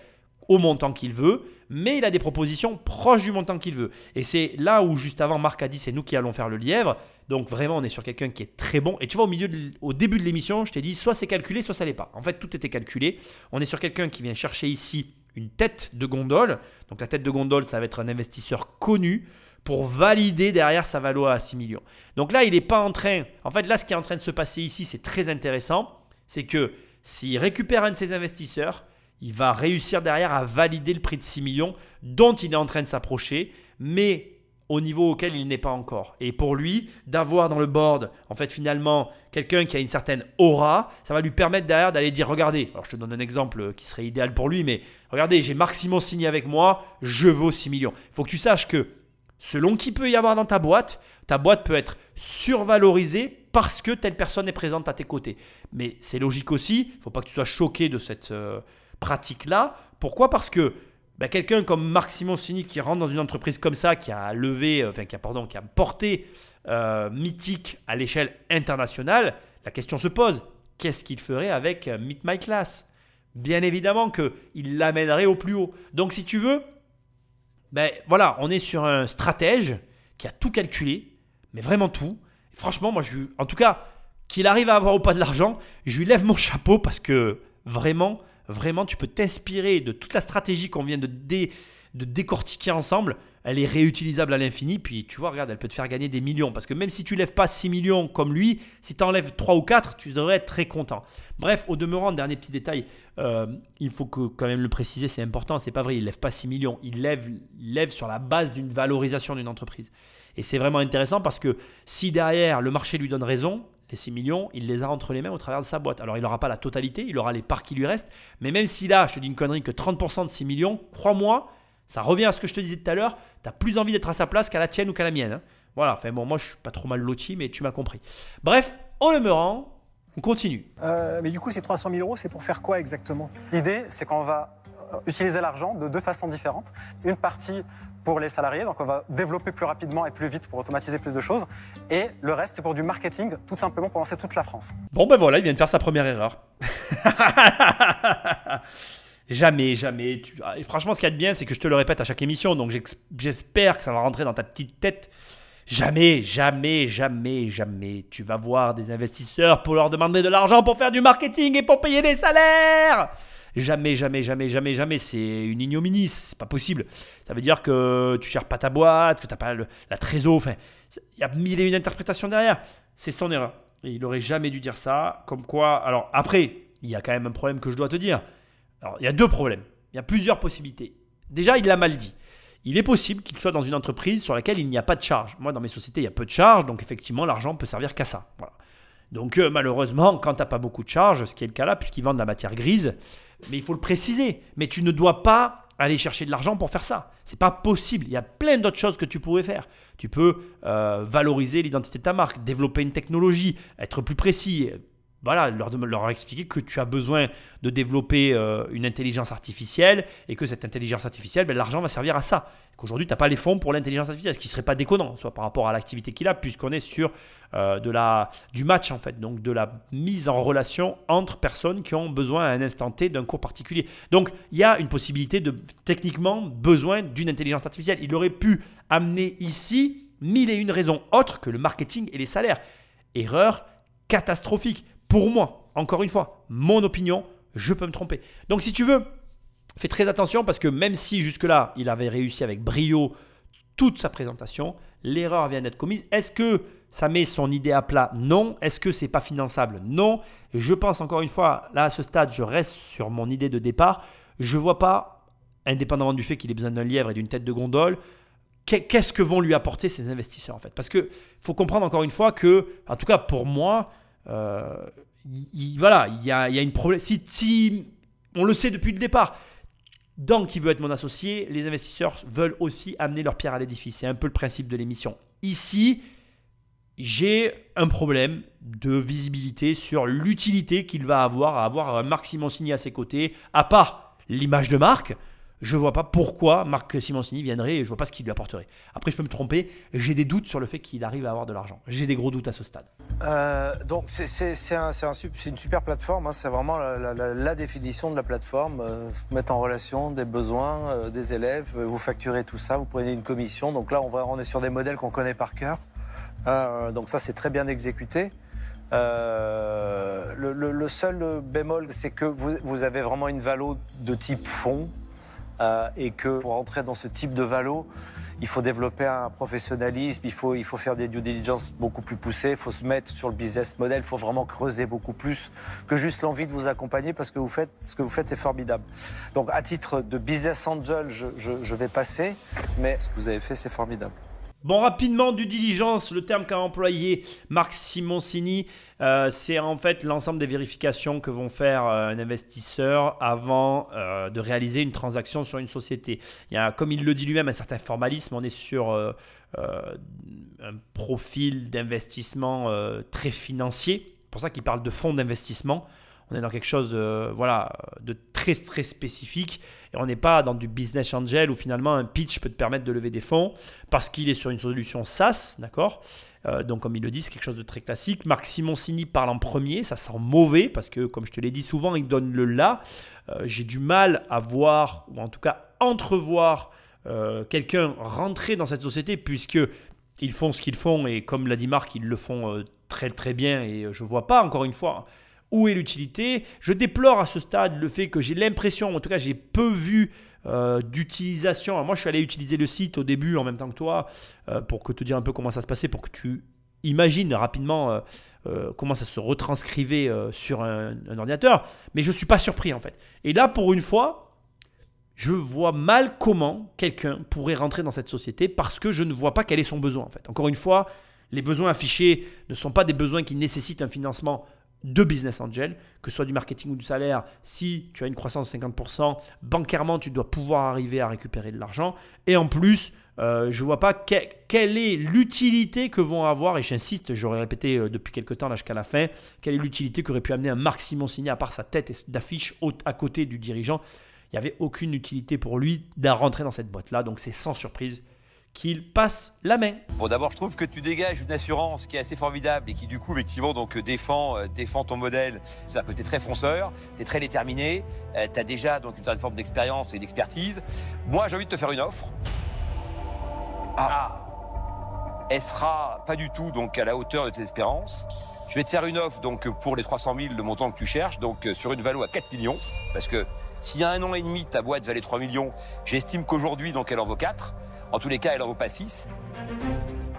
au montant qu'il veut, mais il a des propositions proches du montant qu'il veut. Et c'est là où juste avant Marc a dit c'est nous qui allons faire le lièvre. Donc vraiment on est sur quelqu'un qui est très bon. Et tu vois au milieu, au début de l'émission, je t'ai dit soit c'est calculé, soit ça l'est pas. En fait tout était calculé. On est sur quelqu'un qui vient chercher ici une tête de gondole. Donc la tête de gondole ça va être un investisseur connu pour valider derrière sa valo à 6 millions. Donc là, il n'est pas en train. En fait, là, ce qui est en train de se passer ici, c'est très intéressant. C'est que s'il récupère un de ses investisseurs, il va réussir derrière à valider le prix de 6 millions dont il est en train de s'approcher, mais au niveau auquel il n'est pas encore. Et pour lui, d'avoir dans le board, en fait, finalement, quelqu'un qui a une certaine aura, ça va lui permettre derrière d'aller dire regardez, alors je te donne un exemple qui serait idéal pour lui, mais regardez, j'ai Marc Simon signé avec moi, je vaux 6 millions. Il faut que tu saches que selon qui peut y avoir dans ta boîte, ta boîte peut être survalorisée parce que telle personne est présente à tes côtés. Mais c'est logique aussi, il ne faut pas que tu sois choqué de cette euh, pratique-là. Pourquoi? Parce que ben, quelqu'un comme Marc Simoncini qui rentre dans une entreprise comme ça, qui a levé, euh, enfin qui a, pardon, qui a porté euh, Mythique à l'échelle internationale, la question se pose, qu'est-ce qu'il ferait avec euh, Meet My Class? Bien évidemment qu'il l'amènerait au plus haut. Donc si tu veux, ben voilà, on est sur un stratège qui a tout calculé, mais vraiment tout. Franchement, moi, je, en tout cas, qu'il arrive à avoir ou pas de l'argent, je lui lève mon chapeau parce que vraiment, vraiment, tu peux t'inspirer de toute la stratégie qu'on vient de, dé- de décortiquer ensemble. Elle est réutilisable à l'infini. Puis tu vois, regarde, elle peut te faire gagner des millions. Parce que même si tu lèves pas 6 millions comme lui, si tu enlèves 3 ou 4, tu devrais être très content. Bref, au demeurant, dernier petit détail, euh, il faut que, quand même le préciser, c'est important. C'est pas vrai, il lève pas 6 millions. Il il lève sur la base d'une valorisation d'une entreprise. Et c'est vraiment intéressant parce que si derrière le marché lui donne raison, les 6 millions, il les a entre les mains au travers de sa boîte. Alors il n'aura pas la totalité, il aura les parts qui lui restent. Mais même s'il a, je te dis une connerie, que 30% de 6 millions, crois-moi, ça revient à ce que je te disais tout à l'heure, tu as plus envie d'être à sa place qu'à la tienne ou qu'à la mienne. hein. Voilà, enfin bon, moi je suis pas trop mal loti, mais tu m'as compris. Bref, au demeurant, on continue. Euh, mais du coup, ces 300 000 euros, c'est pour faire quoi exactement? L'idée, c'est qu'on va euh, utiliser l'argent de deux façons différentes. Une partie pour les salariés, donc on va développer plus rapidement et plus vite pour automatiser plus de choses. Et le reste, c'est pour du marketing, tout simplement pour lancer toute la France. Bon ben voilà, il vient de faire sa première erreur. jamais, jamais. ah, et franchement, ce qu'il y a de bien, c'est que je te le répète à chaque émission, donc j'espère que ça va rentrer dans ta petite tête. Jamais, jamais, jamais, jamais, tu vas voir des investisseurs pour leur demander de l'argent pour faire du marketing et pour payer des salaires. Jamais, jamais, jamais, jamais, jamais. C'est une ignominie, c'est pas possible. Ça veut dire que tu gères pas ta boîte, que t'as pas la trésor. Enfin, il y a mille et une interprétations derrière. C'est son erreur. Il aurait jamais dû dire ça. Comme quoi, alors après, il y a quand même un problème que je dois te dire. Alors, il y a deux problèmes. Il y a plusieurs possibilités. Déjà, il l'a mal dit. il est possible qu'il soit dans une entreprise sur laquelle il n'y a pas de charge. Moi, dans mes sociétés, il y a peu de charges, donc effectivement, l'argent peut servir qu'à ça. Donc euh, malheureusement, quand tu n'as pas beaucoup de charges, ce qui est le cas là, puisqu'ils vendent de la matière grise, mais il faut le préciser, mais tu ne dois pas aller chercher de l'argent pour faire ça. C'est pas possible. Il y a plein d'autres choses que tu pourrais faire. Tu peux euh, valoriser l'identité de ta marque, développer une technologie, être plus précis, voilà, leur, leur expliquer que tu as besoin de développer euh, une intelligence artificielle et que cette intelligence artificielle, ben, l'argent va servir à ça. Qu'aujourd'hui, tu n'as pas les fonds pour l'intelligence artificielle, ce qui ne serait pas déconnant, soit par rapport à l'activité qu'il a, puisqu'on est sur euh, de la, du match, en fait, donc de la mise en relation entre personnes qui ont besoin à un instant T d'un cours particulier. Donc, il y a une possibilité de, techniquement, besoin d'une intelligence artificielle. Il aurait pu amener ici mille et une raisons autres que le marketing et les salaires. Erreur catastrophique. Pour moi, encore une fois, mon opinion, je peux me tromper. Donc si tu veux, fais très attention parce que même si jusque-là, il avait réussi avec brio toute sa présentation, l'erreur vient d'être commise. Est-ce que ça met son idée à plat? Non. Est-ce que c'est pas finançable? Non. je pense encore une fois, là à ce stade, je reste sur mon idée de départ. Je vois pas, indépendamment du fait qu'il ait besoin d'un lièvre et d'une tête de gondole, qu'est-ce que vont lui apporter ces investisseurs en fait? Parce que faut comprendre encore une fois que, en tout cas pour moi, euh, voilà, il y a, une problème. Si, on le sait depuis le départ, Dan qui veut être mon associé, les investisseurs veulent aussi amener leur pierre à l'édifice. C'est un peu le principe de l'émission. Ici, j'ai un problème de visibilité sur l'utilité qu'il va avoir à avoir Marc Simoncini à ses côtés, à part l'image de marque je vois pas pourquoi Marc Simoncini viendrait et je vois pas ce qu'il lui apporterait. Après, je peux me tromper, j'ai des doutes sur le fait qu'il arrive à avoir de l'argent. J'ai des gros doutes à ce stade. Euh, donc, c'est un, une super plateforme, hein. c'est vraiment la, définition de la plateforme. Euh, mettre en relation des besoins euh, des élèves, vous facturez tout ça, vous prenez une commission. Donc là, on, va, est sur des modèles qu'on connaît par cœur. donc ça, c'est très bien exécuté. Le, seul bémol, c'est que vous, vous avez vraiment une valo de type fonds euh, et que pour entrer dans ce type de valo, il faut développer un professionnalisme, il faut, il faut faire des due diligence beaucoup plus poussées, il faut se mettre sur le business model, il faut vraiment creuser beaucoup plus que juste l'envie de vous accompagner parce que vous faites, ce que vous faites est formidable. Donc à titre de business angel, je, je vais passer, mais ce que vous avez fait, c'est formidable. Bon, rapidement, du diligence, le terme qu'a employé Marc Simoncini, euh, c'est en fait l'ensemble des vérifications que vont faire euh, un investisseur avant euh, de réaliser une transaction sur une société. Il y a, comme il le dit lui-même, un certain formalisme. On est sur un profil d'investissement très financier. C'est pour ça qu'il parle de fonds d'investissement. On est dans quelque chose voilà, de très très spécifique on n'est pas dans du business angel où finalement un pitch peut te permettre de lever des fonds parce qu'il est sur une solution SaaS, d'accord euh, donc comme il le dit, c'est quelque chose de très classique. Marc Simoncini parle en premier, ça sent mauvais parce que comme je te l'ai dit souvent, il donne le là. Euh, j'ai du mal à voir, ou en tout cas entrevoir euh, quelqu'un rentrer dans cette société puisque ils font ce qu'ils font et comme l'a dit Marc, ils le font très très bien et je vois pas encore une fois où est l'utilité Je déplore à ce stade le fait que j'ai l'impression, en tout cas j'ai peu vu euh, d'utilisation. Moi je suis allé utiliser le site au début en même temps que toi euh, pour que te dire un peu comment ça se passait, pour que tu imagines rapidement euh, comment ça se retranscrivait sur un, un, ordinateur. Mais je ne suis pas surpris en fait. Et là pour une fois, je vois mal comment quelqu'un pourrait rentrer dans cette société parce que je ne vois pas quel est son besoin en fait. Encore une fois, les besoins affichés ne sont pas des besoins qui nécessitent un financement de business angel, que ce soit du marketing ou du salaire, si tu as une croissance de 50%, bancairement, tu dois pouvoir arriver à récupérer de l'argent. Et en plus, euh, je ne vois pas quelle est l'utilité que vont avoir, et j'insiste, j'aurais répété euh, depuis quelques temps jusqu'à la fin, quelle est l'utilité qu'aurait pu amener un Marc Simoncini à part sa tête d'affiche à côté du dirigeant. Il n'y avait aucune utilité pour lui de rentrer dans cette boîte-là, donc c'est sans surprise qu'il passe la main. Bon, d'abord, je trouve que tu dégages une assurance qui est assez formidable et qui, du coup, effectivement, donc, défend, euh, défend ton modèle. C'est-à-dire que tu es très fonceur, tu es très déterminé, euh, tu as déjà donc, une certaine forme d'expérience et d'expertise. Moi, j'ai envie de te faire une offre. Ah. Elle sera pas du tout donc, à la hauteur de tes espérances. Je vais te faire une offre donc, pour les 300 000, le montant que tu cherches, donc euh, sur une valeur à 4 millions. Parce que s'il y a un an et demi, ta boîte valait 3 millions, j'estime qu'aujourd'hui, donc, elle en vaut 4. En tous les cas, elle en vaut pas 6.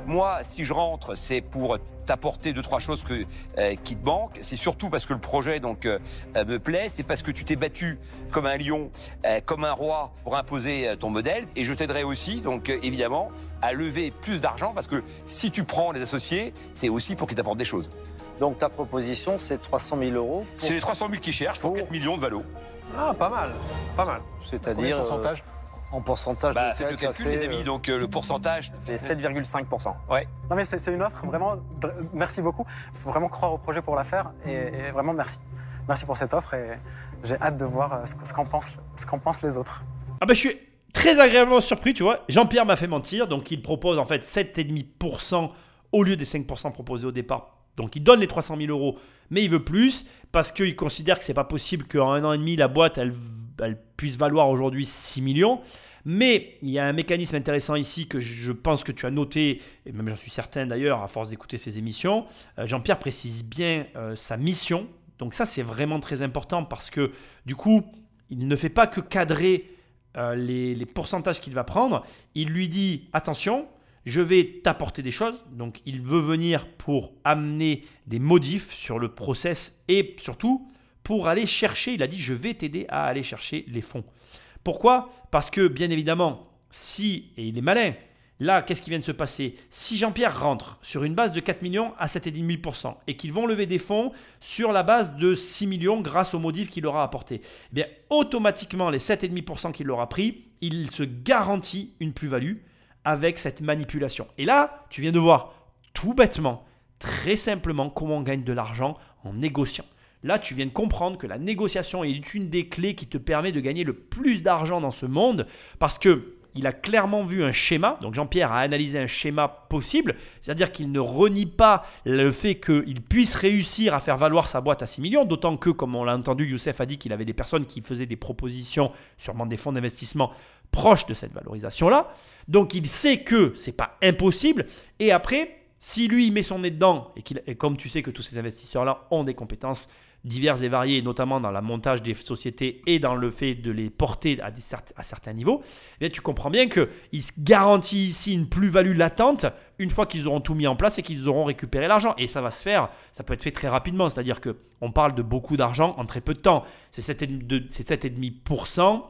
Moi, si je rentre, c'est pour t'apporter deux trois choses que, euh, qui te manquent. C'est surtout parce que le projet donc euh, euh, me plaît. C'est parce que tu t'es battu comme un lion, euh, comme un roi pour imposer euh, ton modèle. Et je t'aiderai aussi, donc euh, évidemment, à lever plus d'argent parce que si tu prends les associés, c'est aussi pour qu'ils t'apportent des choses. Donc ta proposition, c'est 300 000 euros. pour- C'est les 300 000 qui cherchent pour 4 millions de valos. Ah, pas mal. Pas mal. C'est-à-dire. pourcentage? euh, En pourcentage Bah, de le calcul, fait, les amis. euh, Donc euh, le pourcentage, C'est 7,5%. ouais. Non, mais c'est une offre, vraiment, merci beaucoup. Il faut vraiment croire au projet pour la faire et, et vraiment merci. Merci pour cette offre et j'ai hâte de voir euh, ce, que- ce qu'en pensent, ce qu'en pensent les autres. Ah bah je suis très agréablement surpris, tu vois. Jean-Pierre m'a fait mentir, donc il propose en fait 7,5% au lieu des 5% proposés au départ. Donc il donne les 300 000 euros, mais il veut plus parce qu'il considère que c'est pas possible qu'en un an et demi la boîte elle, elle puisse valoir aujourd'hui 6 millions. Mais il y a un mécanisme intéressant ici que je pense que tu as noté, et même j'en suis certain d'ailleurs à force d'écouter ces émissions. Euh, Jean-Pierre précise bien euh, sa mission. Donc ça c'est vraiment très important parce que du coup il ne fait pas que cadrer euh, les, les pourcentages qu'il va prendre. Il lui dit attention, je vais t'apporter des choses. Donc il veut venir pour amener des modifs sur le process et surtout pour aller chercher, il a dit je vais t'aider à aller chercher les fonds. Pourquoi? Parce que bien évidemment, si, et il est malin, là qu'est-ce qui vient de se passer? Si Jean-Pierre rentre sur une base de 4 millions à 7,5% et qu'ils vont lever des fonds sur la base de 6 millions grâce aux modifs qu'il aura apporté, eh automatiquement les 7,5% qu'il aura pris, il se garantit une plus-value avec cette manipulation. Et là, tu viens de voir tout bêtement, très simplement, comment on gagne de l'argent en négociant. Là, tu viens de comprendre que la négociation est une des clés qui te permet de gagner le plus d'argent dans ce monde parce que il a clairement vu un schéma. Donc Jean-Pierre a analysé un schéma possible, c'est-à-dire qu'il ne renie pas le fait qu'il puisse réussir à faire valoir sa boîte à 6 millions, d'autant que, comme on l'a entendu, Youssef a dit qu'il avait des personnes qui faisaient des propositions, sûrement des fonds d'investissement, proches de cette valorisation-là. Donc il sait que c'est pas impossible. Et après, si lui il met son nez dedans, et, et comme tu sais que tous ces investisseurs-là ont des compétences diverses et variées, notamment dans le montage des sociétés et dans le fait de les porter à, certains niveaux, eh tu comprends bien qu'il se garantit ici une plus-value latente une fois qu'ils auront tout mis en place et qu'ils auront récupéré l'argent. Et ça va se faire, ça peut être fait très rapidement, c'est-à-dire qu'on parle de beaucoup d'argent en très peu de temps. C'est 7,5%. de- c'est 7,5%.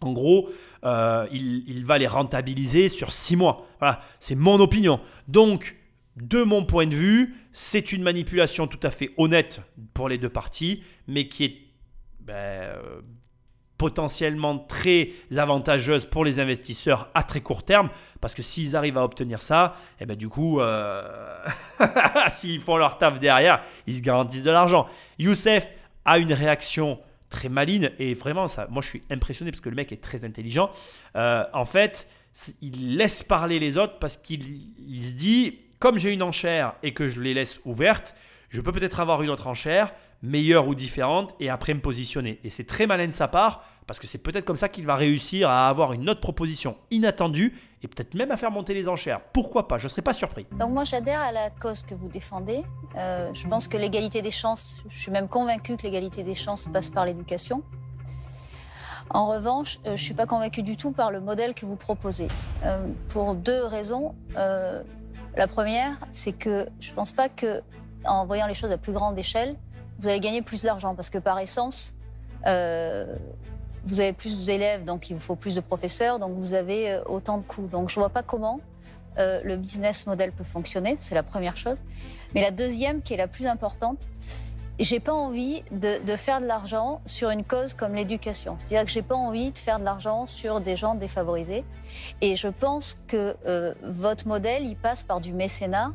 En gros, euh, il, il va les rentabiliser sur 6 mois. Voilà, c'est mon opinion. Donc, de mon point de vue, c'est une manipulation tout à fait honnête pour les deux parties, mais qui est ben, euh, potentiellement très avantageuse pour les investisseurs à très court terme, parce que s'ils arrivent à obtenir ça, et ben du coup, euh, s'ils font leur taf derrière, ils se garantissent de l'argent. Youssef a une réaction très maligne et vraiment, ça, moi je suis impressionné parce que le mec est très intelligent. Euh, en fait, il laisse parler les autres parce qu'il il se dit, comme j'ai une enchère et que je les laisse ouvertes, je peux peut-être avoir une autre enchère, meilleure ou différente, et après me positionner. Et c'est très malin de sa part, parce que c'est peut-être comme ça qu'il va réussir à avoir une autre proposition inattendue, et peut-être même à faire monter les enchères. Pourquoi pas? Je ne serais pas surpris. Donc moi j'adhère à la cause que vous défendez. Euh, je pense que l'égalité des chances, je suis même convaincue que l'égalité des chances passe par l'éducation. En revanche, euh, je ne suis pas convaincue du tout par le modèle que vous proposez. Euh, pour deux raisons. La première, c'est que je ne pense pas que en voyant les choses à plus grande échelle, vous allez gagner plus d'argent parce que par essence, euh, vous avez plus d'élèves, donc il vous faut plus de professeurs, donc vous avez euh, autant de coûts. Donc je vois pas comment euh, le business model peut fonctionner, c'est la première chose. Mais la deuxième, qui est la plus importante, j'ai pas envie de, de faire de l'argent sur une cause comme l'éducation. C'est-à-dire que j'ai pas envie de faire de l'argent sur des gens défavorisés. Et je pense que euh, votre modèle, il passe par du mécénat.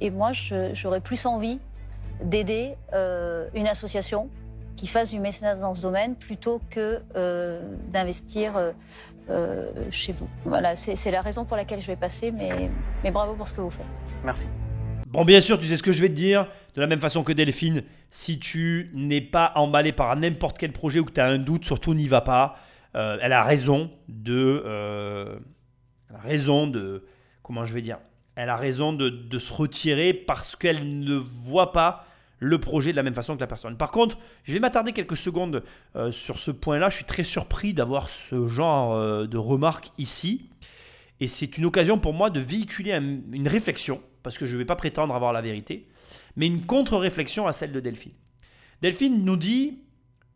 Et moi, j'aurais plus envie d'aider euh, une association qui fasse du mécénat dans ce domaine plutôt que euh, d'investir euh, euh, chez vous. Voilà, c'est c'est la raison pour laquelle je vais passer, mais, mais bravo pour ce que vous faites. Merci. Bon, bien sûr, tu sais ce que je vais te dire. De la même façon que Delphine, si tu n'es pas emballé par n'importe quel projet ou que tu as un doute, surtout n'y va pas. Euh, elle a raison de. euh, elle a raison de. Comment je vais dire Elle a raison de, se retirer parce qu'elle ne voit pas le projet de la même façon que la personne. Par contre, je vais m'attarder quelques secondes euh, sur ce point-là. Je suis très surpris d'avoir ce genre de remarques ici. Et c'est une occasion pour moi de véhiculer un- une réflexion, parce que je ne vais pas prétendre avoir la vérité, mais une contre-réflexion à celle de Delphine. Delphine nous dit,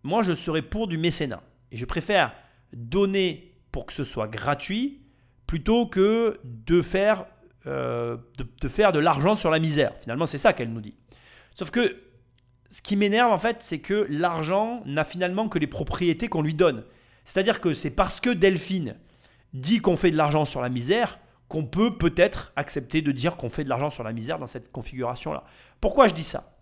moi je serais pour du mécénat. Et je préfère donner pour que ce soit gratuit plutôt que de faire, euh, de, de faire de l'argent sur la misère. Finalement, c'est ça qu'elle nous dit. Sauf que ce qui m'énerve en fait, c'est que l'argent n'a finalement que les propriétés qu'on lui donne. C'est-à-dire que c'est parce que Delphine dit qu'on fait de l'argent sur la misère qu'on peut peut-être accepter de dire qu'on fait de l'argent sur la misère dans cette configuration-là. Pourquoi je dis ça?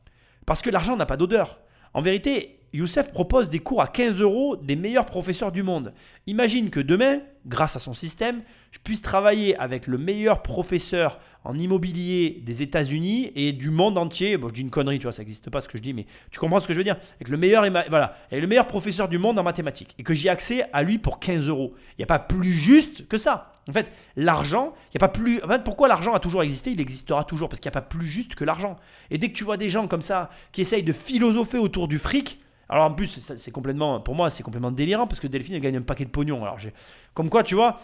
Parce que l'argent n'a pas d'odeur. En vérité, Youssef propose des cours à 15 euros des meilleurs professeurs du monde. Imagine que demain, grâce à son système, je puisse travailler avec le meilleur professeur en immobilier des États-Unis et du monde entier. Bon, je dis une connerie, tu vois, ça n'existe pas ce que je dis, mais tu comprends ce que je veux dire Avec le meilleur, voilà, et le meilleur professeur du monde en mathématiques et que j'ai accès à lui pour 15 euros. Il n'y a pas plus juste que ça. En fait, l'argent, il n'y a pas plus. En fait, pourquoi l'argent a toujours existé? Il existera toujours parce qu'il n'y a pas plus juste que l'argent. Et dès que tu vois des gens comme ça qui essayent de philosopher autour du fric, alors en plus, c'est- complètement, pour moi, c'est complètement délirant parce que Delphine elle gagne un paquet de pognon. Alors comme quoi, tu vois,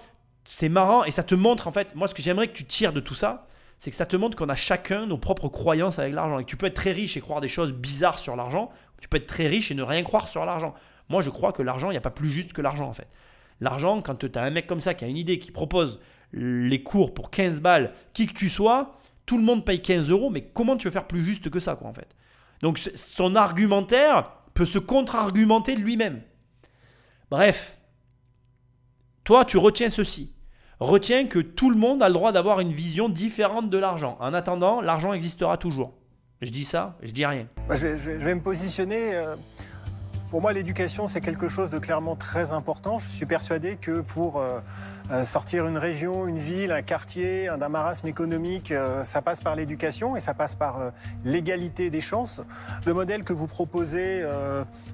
c'est marrant et ça te montre en fait. Moi, ce que j'aimerais que tu tires de tout ça, c'est que ça te montre qu'on a chacun nos propres croyances avec l'argent et que tu peux être très riche et croire des choses bizarres sur l'argent. Tu peux être très riche et ne rien croire sur l'argent. Moi, je crois que l'argent, il n'y a pas plus juste que l'argent en fait. L'argent, quand tu as un mec comme ça qui a une idée, qui propose les cours pour 15 balles, qui que tu sois, tout le monde paye 15 euros, mais comment tu veux faire plus juste que ça, quoi, en fait? Donc, son argumentaire peut se contre-argumenter de lui-même. Bref, toi, tu retiens ceci. Retiens que tout le monde a le droit d'avoir une vision différente de l'argent. En attendant, l'argent existera toujours. Je dis ça, je dis rien. Bah, je vais me positionner. euh, Pour moi, l'éducation, c'est quelque chose de clairement très important. Je suis persuadé que pour euh, euh, sortir une région, une ville, un quartier un- d'un marasme économique, euh, ça passe par l'éducation et ça passe par l'égalité des chances. Le modèle que vous proposez,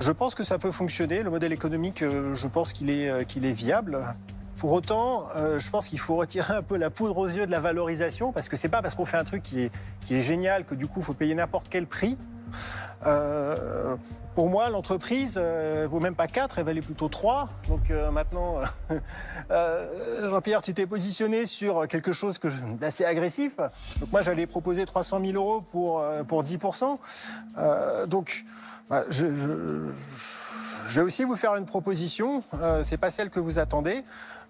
je pense que ça peut fonctionner. Le modèle économique, je pense qu'il est, viable. Pour autant, je pense qu'il faut retirer un peu la poudre aux yeux de la valorisation, parce que c'est pas parce qu'on fait un truc qui est, qui est génial que du coup, il faut payer n'importe quel prix. Euh, pour moi, l'entreprise euh, vaut même pas 4, elle valait plutôt 3. Donc euh, maintenant, euh, Jean-Pierre, tu t'es positionné sur quelque chose d'assez agressif. Donc moi, j'allais proposer 300 000 euros pour, pour 10%. Euh, donc, bah, je, je- vais aussi vous faire une proposition. C'est pas celle que vous attendez.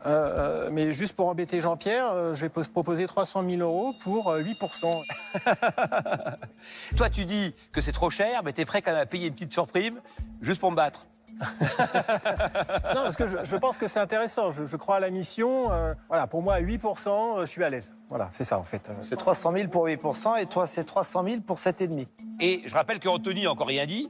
Euh, mais juste pour embêter Jean-Pierre, euh, je vais pos- proposer 300 000 euros pour euh, 8%. Toi, tu dis que c'est trop cher, mais t'es prêt quand même à payer une petite surprime juste pour me battre. Non, parce que je, je pense que c'est intéressant. Je, je crois à la mission. euh, voilà, pour moi, à 8%, euh, je suis à l'aise. Voilà, c'est ça en fait. Euh, C'est 300 000 pour 8% et toi, c'est 300 000 pour 7,5. Et je rappelle que Anthony n'a encore rien dit,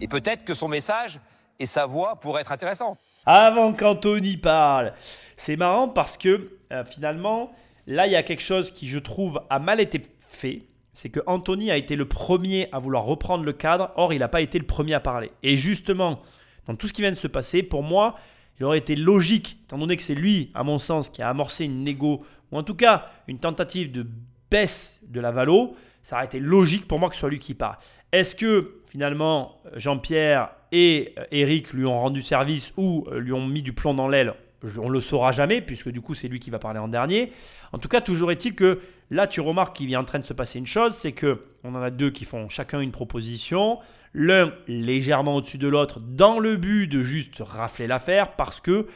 et peut-être que son message et sa voix pourraient être intéressants. Avant qu'Anthony parle, c'est marrant parce que euh, finalement, là, il y a quelque chose qui, je trouve, a mal été fait. C'est que Anthony a été le premier à vouloir reprendre le cadre, or il n'a pas été le premier à parler. Et justement, dans tout ce qui vient de se passer, pour moi, il aurait été logique, étant donné que c'est lui, à mon sens, qui a amorcé une négo, ou en tout cas une tentative de baisse de la valo, ça aurait été logique pour moi que ce soit lui qui parle. Est-ce que finalement Jean-Pierre et euh, Eric lui ont rendu service ou euh, lui ont mis du plomb dans l'aile? On le saura jamais puisque du coup c'est lui qui va parler en dernier. En tout cas, toujours est-il que là tu remarques qu'il est en train de se passer une chose, c'est que on en a deux qui font chacun une proposition, l'un légèrement au-dessus de l'autre dans le but de juste rafler l'affaire parce que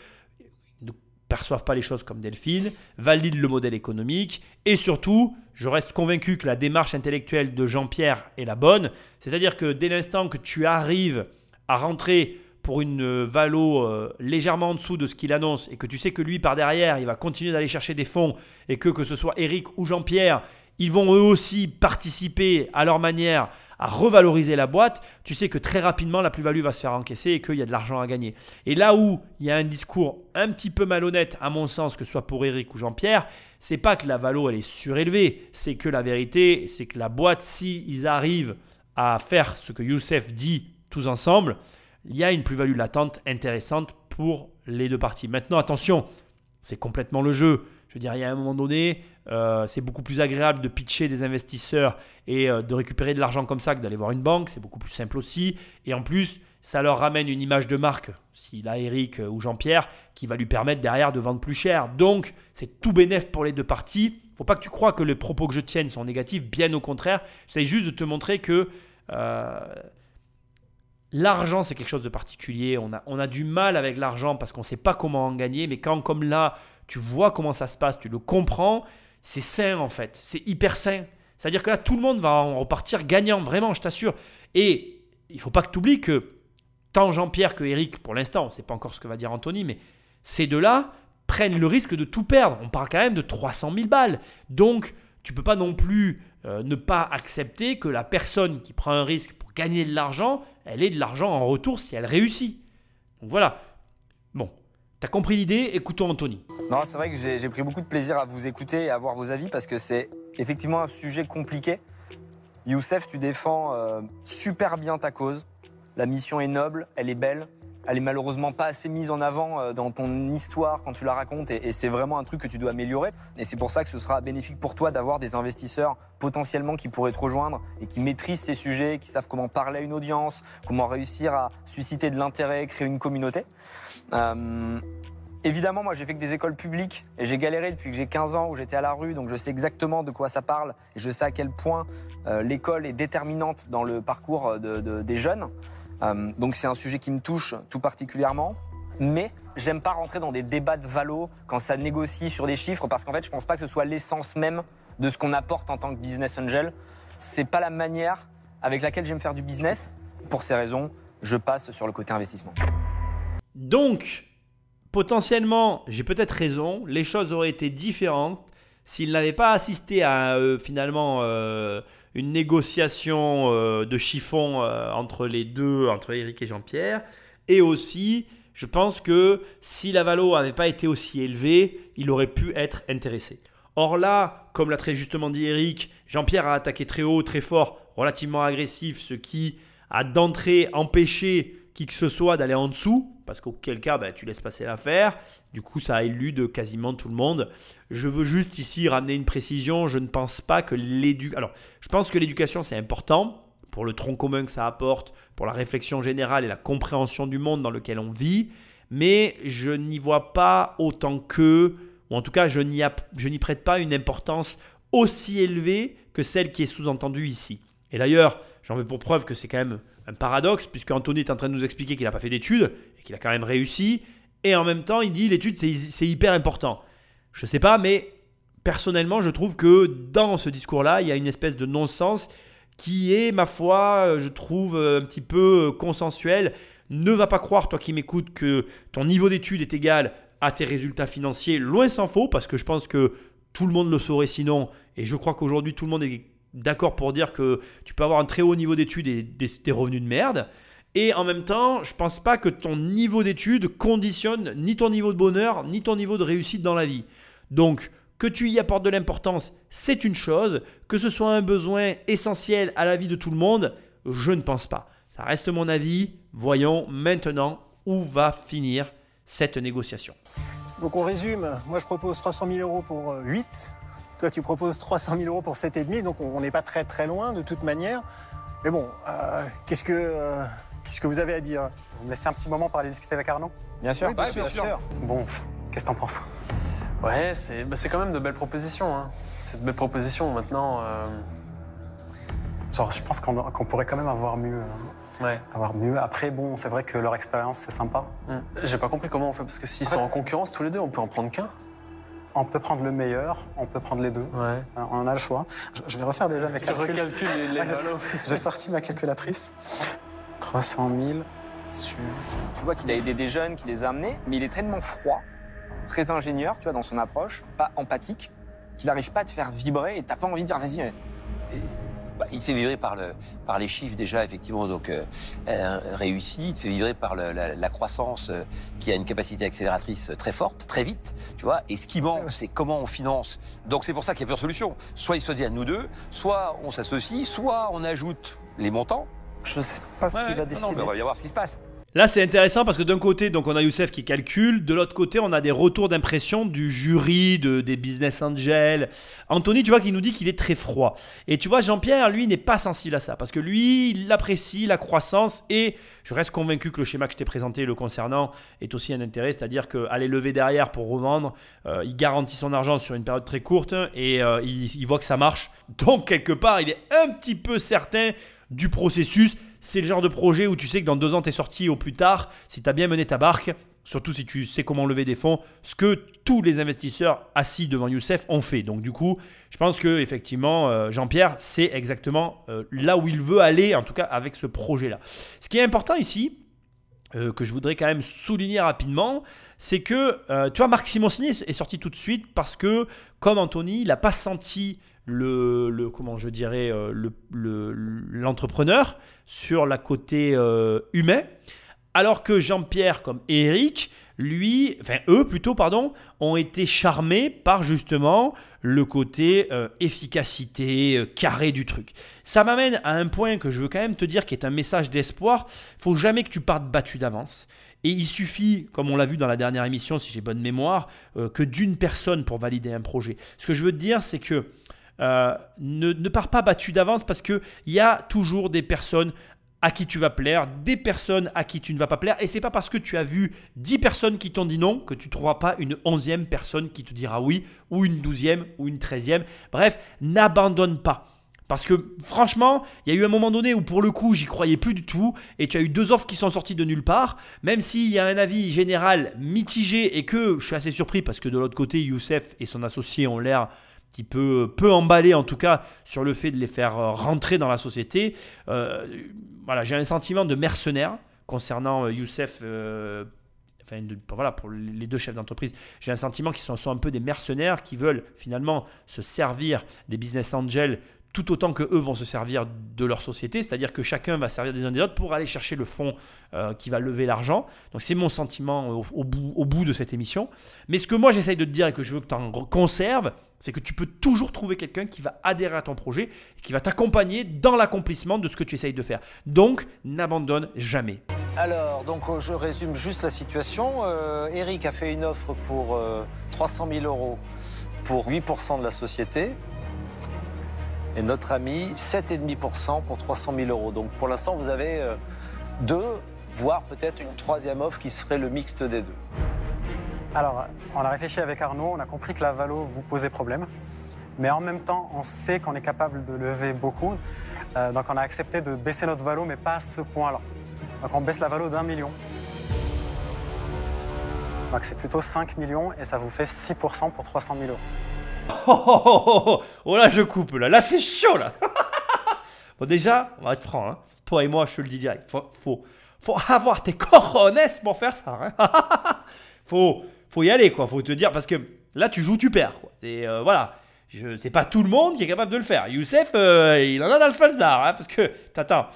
ne perçoivent pas les choses comme Delphine, valident le modèle économique. Et surtout, je reste convaincu que la démarche intellectuelle de Jean-Pierre est la bonne. C'est-à-dire que dès l'instant que tu arrives à rentrer pour une euh, valo euh, légèrement en dessous de ce qu'il annonce et que tu sais que lui par derrière il va continuer d'aller chercher des fonds et que que ce soit Eric ou Jean-Pierre ils vont eux aussi participer à leur manière à revaloriser la boîte, tu sais que très rapidement la plus-value va se faire encaisser et qu'il y a de l'argent à gagner. Et là où il y a un discours un petit peu malhonnête, à mon sens, que ce soit pour Eric ou Jean-Pierre, c'est pas que la valo elle est surélevée, c'est que la vérité, c'est que la boîte, si ils arrivent à faire ce que Youssef dit tous ensemble, il y a une plus-value latente intéressante pour les deux parties. Maintenant, attention, c'est complètement le jeu. je veux dire, il y a un moment donné, euh, c'est beaucoup plus agréable de pitcher des investisseurs et euh, de récupérer de l'argent comme ça que d'aller voir une banque. C'est beaucoup plus simple aussi. Et en plus, ça leur ramène une image de marque, s'il a Eric ou Jean-Pierre, qui va lui permettre derrière de vendre plus cher. Donc, c'est tout bénéf pour les deux parties. Faut pas que tu crois que les propos que je tienne sont négatifs, bien au contraire. J'essaie juste de te montrer que euh, l'argent, c'est quelque chose de particulier. On a, on a du mal avec l'argent parce qu'on ne sait pas comment en gagner. Mais quand, comme là, tu vois comment ça se passe, tu le comprends, c'est sain en fait. C'est hyper sain. C'est-à-dire que là, tout le monde va en repartir gagnant, vraiment, je t'assure. Et il faut pas que tu oublies que tant Jean-Pierre que Eric, pour l'instant, on ne sait pas encore ce que va dire Anthony, mais ces deux-là prennent le risque de tout perdre. On parle quand même de 300 000 balles. Donc, tu peux pas non plus euh, ne pas accepter que la personne qui prend un risque pour gagner de l'argent, elle ait de l'argent en retour si elle réussit. Donc voilà. Bon, tu as compris l'idée? Écoutons Anthony. Non, c'est vrai que j'ai j'ai pris beaucoup de plaisir à vous écouter et à voir vos avis parce que c'est effectivement un sujet compliqué. Youssef, tu défends euh, super bien ta cause. La mission est noble, elle est belle. Elle est malheureusement pas assez mise en avant euh, dans ton histoire quand tu la racontes et, c'est vraiment un truc que tu dois améliorer. Et c'est pour ça que ce sera bénéfique pour toi d'avoir des investisseurs potentiellement qui pourraient te rejoindre et qui maîtrisent ces sujets, qui savent comment parler à une audience, comment réussir à susciter de l'intérêt, créer une communauté. Euh, Évidemment, moi j'ai fait que des écoles publiques et j'ai galéré depuis que j'ai 15 ans où j'étais à la rue, donc je sais exactement de quoi ça parle et je sais à quel point euh, l'école est déterminante dans le parcours de- de- des jeunes. Euh, donc c'est un sujet qui me touche tout particulièrement. Mais j'aime pas rentrer dans des débats de valo quand ça négocie sur des chiffres parce qu'en fait je pense pas que ce soit l'essence même de ce qu'on apporte en tant que business angel. C'est pas la manière avec laquelle j'aime faire du business. Pour ces raisons, je passe sur le côté investissement. Donc, potentiellement, j'ai peut-être raison, les choses auraient été différentes s'il n'avait pas assisté à euh, finalement euh, une négociation euh, de chiffon euh, entre les deux, entre Eric et Jean-Pierre. Et aussi, je pense que si la valo n'avait pas été aussi élevée, il aurait pu être intéressé. Or là, comme l'a très justement dit Eric, Jean-Pierre a attaqué très haut, très fort, relativement agressif, ce qui a d'entrée empêché qui que ce soit d'aller en dessous, parce qu'auquel cas bah, tu laisses passer l'affaire. Du coup, ça a élu de quasiment tout le monde. Je veux juste ici ramener une précision. Je ne pense pas que l'éducation. Alors, je pense que l'éducation c'est important pour le tronc commun que ça apporte, pour la réflexion générale et la compréhension du monde dans lequel on vit. Mais je n'y vois pas autant que, ou en tout cas, je n'y je n'y prête pas une importance aussi élevée que celle qui est sous-entendue ici. Et d'ailleurs, j'en veux pour preuve que c'est quand même un paradoxe, puisque Anthony est en train de nous expliquer qu'il n'a pas fait d'études et qu'il a quand même réussi. Et en même temps, il dit l'étude, c'est hyper important. Je sais pas, mais personnellement, je trouve que dans ce discours-là, il y a une espèce de non-sens qui est, ma foi, euh, je trouve euh, un petit peu euh, consensuel. Ne va pas croire, toi qui m'écoutes, que ton niveau d'études est égal à tes résultats financiers. Loin s'en faut, parce que je pense que tout le monde le saurait sinon. Et je crois qu'aujourd'hui, tout le monde est d'accord pour dire que tu peux avoir un très haut niveau d'études et des, revenus de merde. Et en même temps, je pense pas que ton niveau d'études conditionne ni ton niveau de bonheur, ni ton niveau de réussite dans la vie. Donc, que tu y apportes de l'importance, c'est une chose. Que ce soit un besoin essentiel à la vie de tout le monde, je ne pense pas. Ça reste mon avis. Voyons maintenant où va finir cette négociation. Donc on résume, moi je propose 300 000 euros pour euh, 8, toi tu proposes 300 000 euros pour 7,5, donc on n'est pas très très loin de toute manière. Mais bon, euh, qu'est-ce que euh, qu'est-ce que vous avez à dire? Vous me laissez un petit moment pour aller discuter avec Arnaud? Bien sûr. Oui, bien sûr, bien sûr. Bon, qu'est-ce que t'en penses? Ouais, c'est bah, c'est quand même de belles propositions. Hein. C'est de belles propositions. Maintenant, euh, Genre, je pense qu'on qu'on pourrait quand même avoir mieux. hein. ouais. Avoir mieux. Après, bon, c'est vrai que leur expérience, c'est sympa. Hmm. J'ai pas compris comment on fait parce que s'ils sont en concurrence tous les deux, on peut en prendre qu'un. On peut prendre le meilleur, on peut prendre les deux. Ouais. Euh, On a le choix. Je, je vais refaire déjà mes Tu calculs. recalcules les, les Ah, j'ai- sorti ma calculatrice. 300 000 sur. Tu vois qu'il a aidé des jeunes, qu'il les a amenés, mais il est tellement froid, très ingénieur, tu vois, dans son approche, pas empathique, qu'il n'arrive pas à te faire vibrer et t'as pas envie de dire vas-y. Bah, il te fait vibrer par, le, par les chiffres déjà, effectivement, donc euh, euh, réussi. Il te fait vibrer par le- la, la croissance euh, qui a une capacité accélératrice très forte, très vite, tu vois. Et ce qui manque, c'est comment on finance. Donc c'est pour ça qu'il y a plusieurs solutions. Soit il se dit à nous deux, soit on s'associe, soit on ajoute les montants. Je sais pas ce Ouais, qu'il va non, non, décider. mais on va bien voir ce qui se passe. Là, c'est intéressant parce que d'un côté, donc on a Youssef qui calcule, de l'autre côté, on a des retours d'impression du jury, de, des business angels. Anthony, tu vois, qui nous dit qu'il est très froid. Et tu vois, Jean-Pierre, lui, n'est pas sensible à ça parce que lui, il apprécie la croissance et je reste convaincu que le schéma que je t'ai présenté le concernant est aussi un intérêt, c'est-à-dire qu'aller lever derrière pour revendre, euh, il garantit son argent sur une période très courte et euh, il, il voit que ça marche. Donc, quelque part, il est un petit peu certain du processus c'est le genre de projet où tu sais que dans deux ans, tu es sorti au plus tard, si tu as bien mené ta barque, surtout si tu sais comment lever des fonds, ce que tous les investisseurs assis devant Youssef ont fait. Donc du coup, je pense que effectivement, euh, Jean-Pierre, c'est exactement euh, là où il veut aller, en tout cas avec ce projet-là. Ce qui est important ici, euh, que je voudrais quand même souligner rapidement, c'est que, tu vois, Marc Simoncini est sorti tout de suite parce que, comme Anthony, il n'a pas senti le, comment je dirais, l'entrepreneur sur la côté euh, humain, alors que Jean-Pierre comme Eric, lui, enfin eux plutôt, pardon, ont été charmés par justement le côté euh, efficacité, euh, carré du truc. Ça m'amène à un point que je veux quand même te dire qui est un message d'espoir. Faut jamais que tu partes battu d'avance. Et il suffit, comme on l'a vu dans la dernière émission, si j'ai bonne mémoire, que d'une personne pour valider un projet. Ce que je veux te dire, c'est que euh, ne, ne pars pas battu d'avance parce qu'il y a toujours des personnes à qui tu vas plaire, des personnes à qui tu ne vas pas plaire. Et c'est pas parce que tu as vu 10 personnes qui t'ont dit non que tu ne trouveras pas une onzième personne qui te dira oui, ou une douzième, ou une treizième. Bref, n'abandonne pas. Parce que franchement, il y a eu un moment donné où pour le coup, j'y croyais plus du tout. Et tu as eu deux offres qui sont sorties de nulle part. Même s'il y a un avis général mitigé et que je suis assez surpris parce que de l'autre côté, Youssef et son associé ont l'air petit peu, peu emballé en tout cas sur le fait de les faire euh, rentrer dans la société. Euh, voilà, j'ai un sentiment de mercenaire concernant euh, Youssef. enfin, voilà, pour les deux chefs d'entreprise, j'ai un sentiment qu'ils sont, un peu des mercenaires qui veulent finalement se servir des business angels tout autant que eux vont se servir de leur société, c'est-à-dire que chacun va servir des uns des autres pour aller chercher le fonds euh, qui va lever l'argent. Donc c'est mon sentiment au, bout, de cette émission. Mais ce que moi j'essaye de te dire et que je veux que tu en conserves, c'est que tu peux toujours trouver quelqu'un qui va adhérer à ton projet et qui va t'accompagner dans l'accomplissement de ce que tu essayes de faire. Donc n'abandonne jamais. Alors, donc euh, je résume juste la situation. Euh, Eric a fait une offre pour 300 000 euros pour 8% de la société. Et notre ami, 7,5% pour 300 000 euros. Donc pour l'instant, vous avez euh, deux, voire peut-être une troisième offre qui serait le mixte des deux. Alors, on a réfléchi avec Arnaud, on a compris que la Valo vous posait problème. Mais en même temps, on sait qu'on est capable de lever beaucoup. Euh, donc on a accepté de baisser notre Valo, mais pas à ce point-là. Donc on baisse la Valo d'un million. Donc c'est plutôt 5 millions et ça vous fait 6% pour 300 000 euros. Oh, oh, oh, oh, là, je coupe, là. Là, c'est chaud, là. bon, déjà, on va être franc. Hein. Toi et moi, je te le dis direct. Faut, avoir tes cojones pour faire ça. Hein. faut, faut y aller, quoi. Faut te dire, parce que là, tu joues, tu perds. Quoi. C'est, euh, voilà. C'est pas tout le monde qui est capable de le faire. Youssef, euh, il en a dans le. Hein, parce que, t'attends.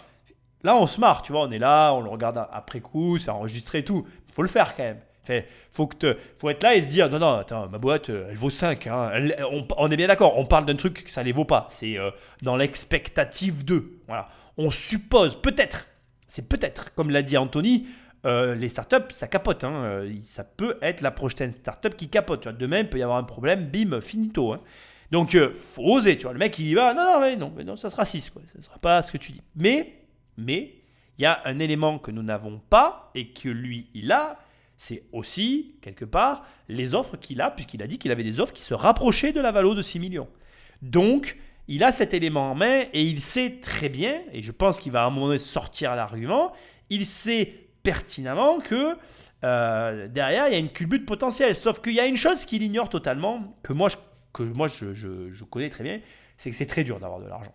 Là, on se marre, tu vois. On est là, on le regarde après coup, c'est enregistré et tout. Faut le faire quand même. Faut, que faut être là et se dire non, non, attends, ma boîte, euh, elle vaut 5. Hein. on, est bien d'accord, on parle d'un truc que ça ne les vaut pas. C'est euh, dans l'expectative 2. Voilà. On suppose, peut-être, c'est peut-être, comme l'a dit Anthony, euh, les startups, ça capote. Hein. Ça peut être la prochaine startup qui capote. Demain, il peut y avoir un problème, bim, finito. Hein. Donc, faut oser. Tu vois. Le mec, il y va, non, non, mais non, mais non ça sera 6. Quoi. Ça ne sera pas ce que tu dis. Mais, mais, il y a un élément que nous n'avons pas et que lui, il a c'est aussi, quelque part, les offres qu'il a, puisqu'il a dit qu'il avait des offres qui se rapprochaient de la valeur de 6 millions. Donc, il a cet élément en main et il sait très bien, et je pense qu'il va à un moment donné sortir l'argument, il sait pertinemment que euh, derrière, il y a une culbute potentielle. Sauf qu'il y a une chose qu'il ignore totalement, que moi, que moi je connais très bien, c'est que c'est très dur d'avoir de l'argent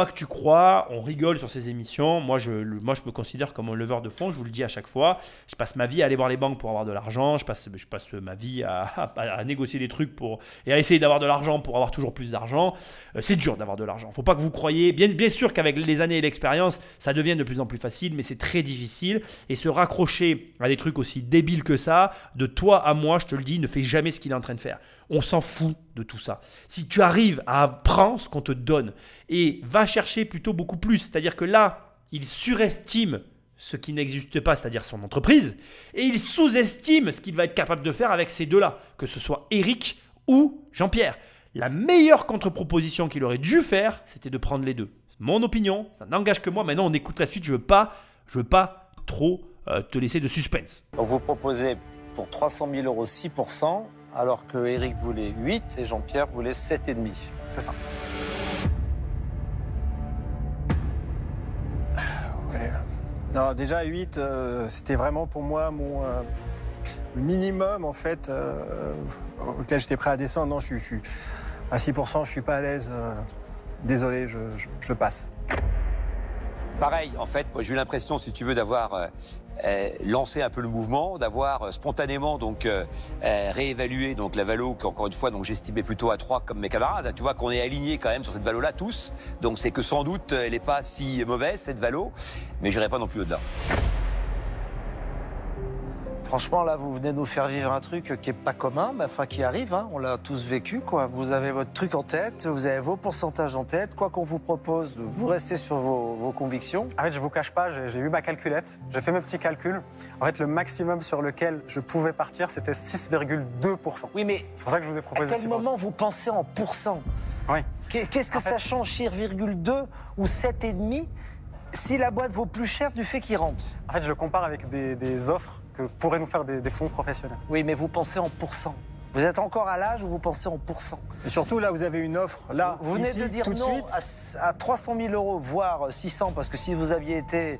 pas que tu crois, on rigole sur ces émissions. Moi je, moi, je me considère comme un leveur de fonds, je vous le dis à chaque fois. Je passe ma vie à aller voir les banques pour avoir de l'argent. Je passe, je passe ma vie à, négocier des trucs pour, et à essayer d'avoir de l'argent pour avoir toujours plus d'argent. Euh, c'est dur d'avoir de l'argent. faut pas que vous croyez. Bien, bien sûr qu'avec les années et l'expérience, ça devient de plus en plus facile, mais c'est très difficile. Et se raccrocher à des trucs aussi débiles que ça, de toi à moi, je te le dis, ne fais jamais ce qu'il est en train de faire. On s'en fout de tout ça. Si tu arrives à prendre ce qu'on te donne et va chercher plutôt beaucoup plus, c'est-à-dire que là, il surestime ce qui n'existe pas, c'est-à-dire son entreprise, et il sous-estime ce qu'il va être capable de faire avec ces deux-là, que ce soit Eric ou Jean-Pierre. La meilleure contre-proposition qu'il aurait dû faire, c'était de prendre les deux. C'est mon opinion, ça n'engage que moi. Maintenant, on écoute la suite. Je veux pas, je veux pas trop euh, te laisser de suspense. Donc vous proposez pour 300 000 euros 6%, alors que Eric voulait 8 et Jean-Pierre voulait 7,5. C'est ça. Ouais. Non, déjà 8, euh, c'était vraiment pour moi mon euh, minimum en fait euh, auquel j'étais prêt à descendre. Non, je suis, je suis à 6%, je suis pas à l'aise. euh, désolé, je, je- je passe. Pareil, en fait, moi j'ai eu l'impression, si tu veux, d'avoir euh, lancé un peu le mouvement, d'avoir euh, spontanément donc euh, euh, réévalué donc la valo qu'encore une fois donc j'estimais plutôt à 3 comme mes camarades. Tu vois qu'on est aligné quand même sur cette valo là tous. Donc c'est que sans doute elle n'est pas si mauvaise cette valo, mais j'irai pas non plus au-delà. Franchement, là, vous venez nous faire vivre un truc qui est pas commun, mais enfin qui arrive. hein. On l'a tous vécu, quoi. Vous avez votre truc en tête, vous avez vos pourcentages en tête. Quoi qu'on vous propose, vous restez sur vos, vos convictions. En fait, je vous cache pas, j'ai eu ma calculette, j'ai fait mes petits calculs. En fait, le maximum sur lequel je pouvais partir, c'était 6,2%. Oui, mais C'est pour ça que je vous ai à proposé quel 6%. moment vous pensez en pourcent Oui. Qu'est- Qu'est-ce que En fait- ça change, 6,2 ou 7,5 si la boîte vaut plus cher du fait qu'il rentre? En fait, je le compare avec des, des offres que pourraient nous faire des, des fonds professionnels. Oui, mais vous pensez en pourcent. Vous êtes encore à l'âge où vous pensez en pourcent. Et surtout là, vous avez une offre là, Vous venez ici, de dire tout de non suite. à, à 300 000 euros, voire 600, parce que si vous aviez été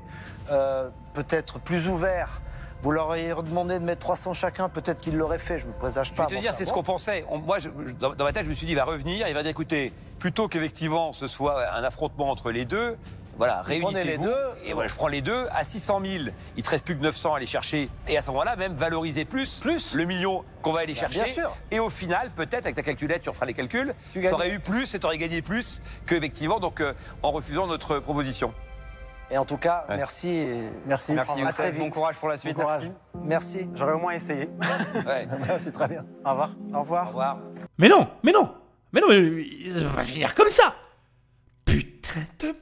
euh, peut-être plus ouvert, vous leur auriez demandé de mettre 300 chacun, peut-être qu'ils l'auraient fait. Je me présage Je pas. vais te dire, c'est ce qu'on pensait. On- moi, je- je- dans, dans ma tête, je me suis dit, il va revenir, il va dire, écoutez, plutôt qu'effectivement ce soit un affrontement entre les deux, voilà, réunissez-vous. les deux. Et voilà, je prends les deux à 600 000. Il te reste plus que 900 à aller chercher. Et à ce moment-là, même valoriser plus, Plus. le million qu'on va aller Bah, chercher. bien sûr. Et au final, peut-être avec ta calculette, tu referas les calculs. Tu aurais eu plus et tu aurais gagné plus qu'effectivement, donc euh, en refusant notre proposition. Et en tout cas, Ouais. merci. et Merci. Merci À très Youssef, bon vite. courage pour la suite. Bon courage. Merci. J'aurais au moins essayé. Ouais. C'est très bien. Au revoir. Au revoir. Au revoir. Mais non, mais non, mais non, mais ça va pas finir comme ça. Putain de merde.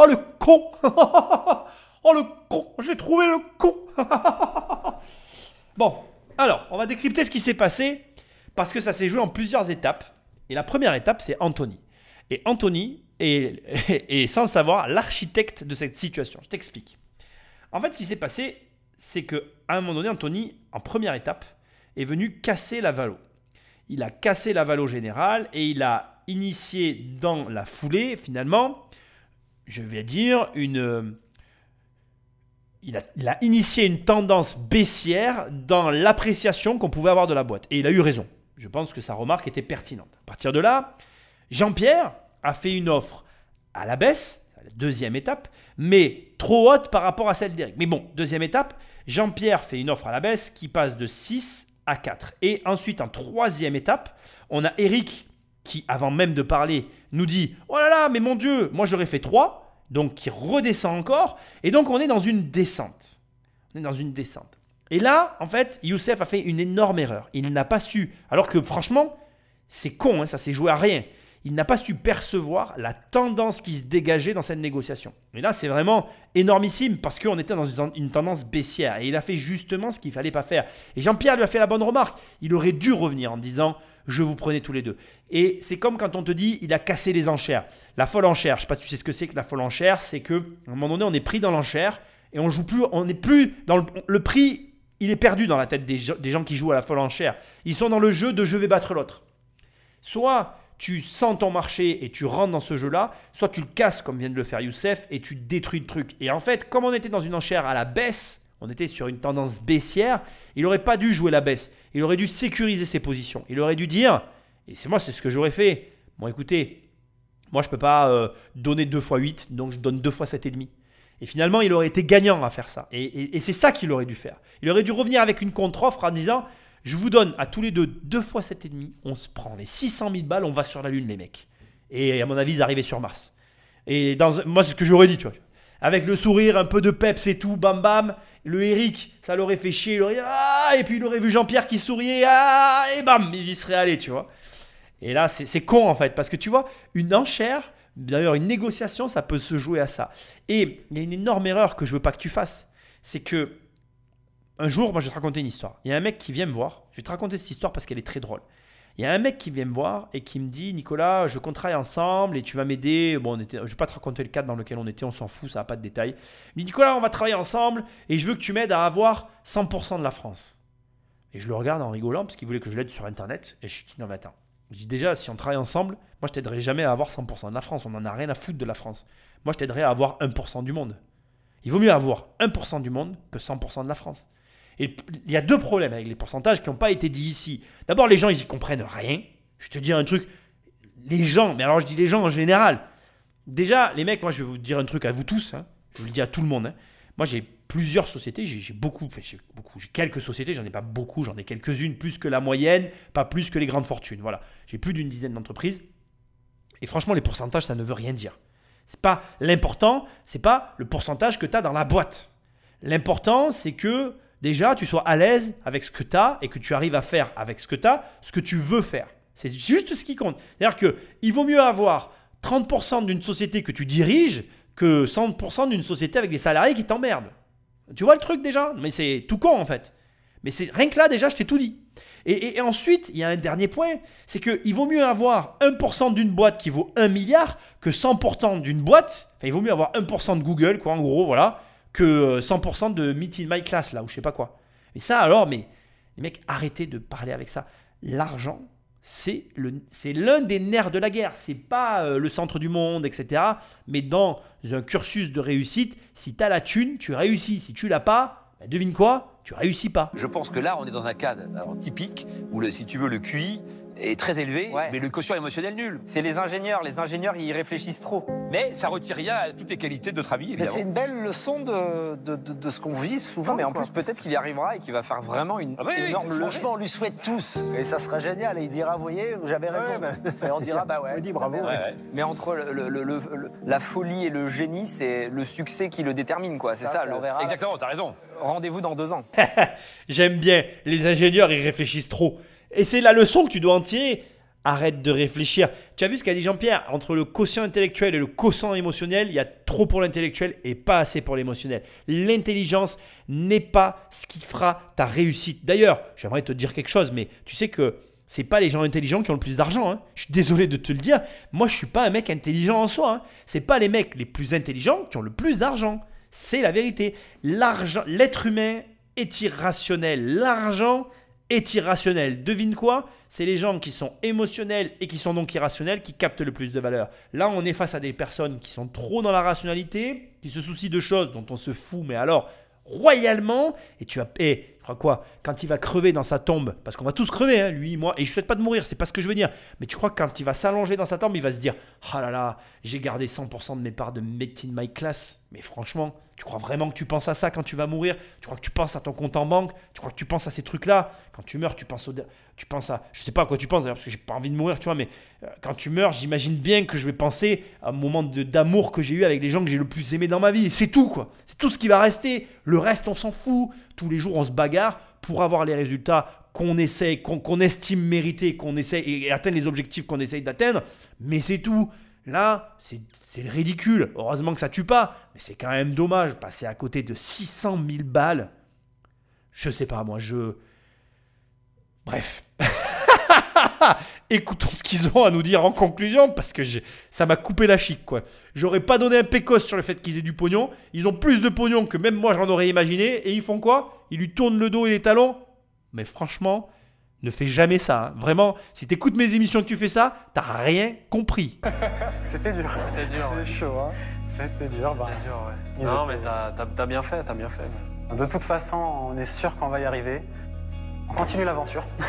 Oh le con. oh le con. J'ai trouvé le con. bon, alors, on va décrypter ce qui s'est passé parce que ça s'est joué en plusieurs étapes. Et la première étape, c'est Anthony. Et Anthony est, sans le savoir, l'architecte de cette situation. Je t'explique. En fait, ce qui s'est passé, c'est que à un moment donné, Anthony, en première étape, est venu casser la valo. Il a cassé la valo générale et il a initié dans la foulée, finalement, je vais dire, une. Il a, initié une tendance baissière dans l'appréciation qu'on pouvait avoir de la boîte. Et il a eu raison. Je pense que sa remarque était pertinente. À partir de là, Jean-Pierre a fait une offre à la baisse, la deuxième étape, mais trop haute par rapport à celle d'Eric. Mais bon, deuxième étape, Jean-Pierre fait une offre à la baisse qui passe de 6 à 4. Et ensuite, en troisième étape, on a Eric qui, avant même de parler, nous dit Oh là là, mais mon Dieu, moi j'aurais fait 3. Donc qui redescend encore. Et donc on est dans une descente. On est dans une descente. Et là, en fait, Youssef a fait une énorme erreur. Il n'a pas su, alors que franchement, c'est con, hein, ça s'est joué à rien. Il n'a pas su percevoir la tendance qui se dégageait dans cette négociation. Et là, c'est vraiment énormissime parce qu'on était dans une- tendance baissière. Et il a fait justement ce qu'il fallait pas faire. Et Jean-Pierre lui a fait la bonne remarque. Il aurait dû revenir en disant Je vous prenais tous les deux. Et c'est comme quand on te dit Il a cassé les enchères. La folle enchère, je sais pas si tu sais ce que c'est que la folle enchère, c'est que à un moment donné, on est pris dans l'enchère et on joue plus, on n'est plus dans le, prix. Il est perdu dans la tête des, des gens qui jouent à la folle enchère. Ils sont dans le jeu de je vais battre l'autre. Soit tu sens ton marché et tu rentres dans ce jeu-là, soit tu le casses comme vient de le faire Youssef et tu détruis le truc. Et en fait, comme on était dans une enchère à la baisse, on était sur une tendance baissière, il n'aurait pas dû jouer la baisse. Il aurait dû sécuriser ses positions. Il aurait dû dire, et c'est moi, c'est ce que j'aurais fait. Bon, écoutez, moi je peux pas euh, donner 2 fois 8, donc je donne 2 fois 7,5. Et finalement, il aurait été gagnant à faire ça. Et, c'est ça qu'il aurait dû faire. Il aurait dû revenir avec une contre-offre en disant Je vous donne à tous les deux 2 fois 7,5. On se prend les 600 000 balles, on va sur la Lune, les mecs. Et à mon avis, ils arrivaient sur Mars. Et moi, c'est ce que j'aurais dit, tu vois. Avec le sourire, un peu de peps et tout, bam bam. Le Eric, ça l'aurait fait chier. Il aurait ah Et puis il aurait vu Jean-Pierre qui souriait. Ah Et bam Ils y seraient allés, tu vois. Et là, c'est c'est con en fait, parce que tu vois, une enchère D'ailleurs, une négociation, ça peut se jouer à ça. Et il y a une énorme erreur que je veux pas que tu fasses. C'est que un jour, moi, je vais te raconter une histoire. Il y a un mec qui vient me voir. Je vais te raconter cette histoire parce qu'elle est très drôle. Il y a un mec qui vient me voir et qui me dit Nicolas, je contraille ensemble et tu vas m'aider. Bon, je ne vais pas te raconter le cadre dans lequel on était, on s'en fout, ça n'a pas de détails. Il me dit Nicolas, on va travailler ensemble et je veux que tu m'aides à avoir 100% de la France. Et je le regarde en rigolant parce qu'il voulait que je l'aide sur Internet. Et je dis Non, mais attends. Je dis déjà, si on travaille ensemble, moi je t'aiderai jamais à avoir 100% de la France. On n'en a rien à foutre de la France. Moi je t'aiderai à avoir 1% du monde. Il vaut mieux avoir 1% du monde que 100% de la France. Et il y a deux problèmes avec les pourcentages qui n'ont pas été dits ici. D'abord, les gens, ils y comprennent rien. Je te dis un truc. Les gens, mais alors je dis les gens en général. Déjà, les mecs, moi je vais vous dire un truc à vous tous. hein. Je vous le dis à tout le monde. hein. Moi j'ai plusieurs sociétés. J'ai beaucoup, enfin, j'ai beaucoup. J'ai quelques sociétés. J'en ai pas beaucoup. J'en ai quelques-unes, plus que la moyenne, pas plus que les grandes fortunes. Voilà. J'ai plus d'une dizaine d'entreprises. Et franchement, les pourcentages, ça ne veut rien dire. C'est pas l'important, c'est pas le pourcentage que tu as dans la boîte. L'important, c'est que déjà, tu sois à l'aise avec ce que tu as et que tu arrives à faire avec ce que tu as, ce que tu veux faire. C'est juste ce qui compte. C'est-à-dire qu'il vaut mieux avoir 30% d'une société que tu diriges que 100% d'une société avec des salariés qui t'emmerdent. Tu vois le truc déjà? Mais c'est tout con en fait. Mais c'est rien que là déjà, je t'ai tout dit. Et, et- et ensuite, il y a un dernier point, c'est qu'il vaut mieux avoir 1% d'une boîte qui vaut 1 milliard que 100% d'une boîte. Enfin, il vaut mieux avoir 1% de Google, quoi, en gros, voilà, que euh, 100% de Meet in My Class, là, ou je sais pas quoi. Mais ça, alors, mais les mecs, arrêtez de parler avec ça. L'argent, c'est l'un des nerfs de la guerre. C'est pas euh, le centre du monde, etc. Mais dans un cursus de réussite, si tu as la thune, tu réussis. Si tu l'as pas, bah, devine quoi Tu réussis pas. Je pense que là, on est dans un cadre typique où, si tu veux, le QI est très élevé, Ouais. mais le quotient émotionnel nul. C'est les ingénieurs. Les ingénieurs, ils réfléchissent trop. Mais ça retire rien à toutes les qualités de notre ami, Mais c'est évidemment. une belle leçon de, de, de- de ce qu'on vit souvent. Non, mais en quoi. plus, peut-être qu'il y arrivera et qu'il va faire vraiment une Ah oui, oui, énorme leçon. Franchement, on lui souhaite tous. Et ça serait génial. Et il dira, vous voyez, j'avais raison. Ouais, bah, ça, et on dira, bien. bah ouais. On dit bravo. Ouais, Ouais, ouais. Mais entre le- le- le- le- le- la folie et le génie, c'est le succès qui le détermine, quoi. C'est ça. on le- verra. Exactement, t'as raison. Rendez-vous dans deux ans. J'aime bien, les ingénieurs, ils réfléchissent trop. Et c'est la leçon que tu dois en tirer. Arrête de réfléchir. Tu as vu ce qu'a dit Jean-Pierre? Entre le quotient intellectuel et le quotient émotionnel, il y a trop pour l'intellectuel et pas assez pour l'émotionnel. L'intelligence n'est pas ce qui fera ta réussite. D'ailleurs, j'aimerais te dire quelque chose, mais tu sais que c'est pas les gens intelligents qui ont le plus d'argent. hein. Je suis désolé de te le dire. Moi, je suis pas un mec intelligent en soi. hein. C'est pas les mecs les plus intelligents qui ont le plus d'argent. C'est la vérité. L'argent, l'être humain est irrationnel. L'argent est irrationnel. Devine quoi? C'est les gens qui sont émotionnels et qui sont donc irrationnels qui captent le plus de valeur. Là, on est face à des personnes qui sont trop dans la rationalité, qui se soucient de choses dont on se fout, mais alors royalement. Et tu as. Et tu crois quoi? Quand il va crever dans sa tombe, parce qu'on va tous crever, hein, lui, moi, et je souhaite pas de mourir, c'est pas ce que je veux dire. Mais tu crois que quand il va s'allonger dans sa tombe, il va se dire Ah là là, j'ai gardé 100% de mes parts de Made in My Class. Mais franchement, tu crois vraiment que tu penses à ça quand tu vas mourir? Tu crois que tu penses à ton compte en banque? Tu crois que tu penses à ces trucs-là? Quand tu meurs, tu penses, au, tu penses à. Je sais pas à quoi tu penses d'ailleurs, parce que j'ai pas envie de mourir, tu vois, mais euh, quand tu meurs, j'imagine bien que je vais penser à un moment d'amour que j'ai eu avec les gens que j'ai le plus aimé dans ma vie. C'est tout, quoi. C'est tout ce qui va rester. Le reste, on s'en fout. Tous les jours, on se bagarre pour avoir les résultats qu'on essaie, qu'on estime mériter, qu'on essaie et, et atteindre les objectifs qu'on essaye d'atteindre. Mais c'est tout. Là, c'est le ridicule. Heureusement que ça tue pas, mais c'est quand même dommage. Passer à côté de 600 000 balles. Je sais pas, moi, je. Bref. Écoutons ce qu'ils ont à nous dire en conclusion, parce que ça m'a coupé la chic, quoi. J'aurais pas donné un pécos sur le fait qu'ils aient du pognon. Ils ont plus de pognon que même moi j'en aurais imaginé. Et ils font quoi? Ils lui tournent le dos et les talons Mais franchement, ne fais jamais ça. hein. Vraiment, si t'écoutes mes émissions et que tu fais ça, t'as rien compris. C'était dur. C'était dur, ouais. C'était chaud, hein. C'était dur. bah. C'était dur, ouais. Ils Non, étaient- mais t'as t'as- t'as bien fait, t'as bien fait. De toute façon, on est sûr qu'on va y arriver. On continue l'aventure.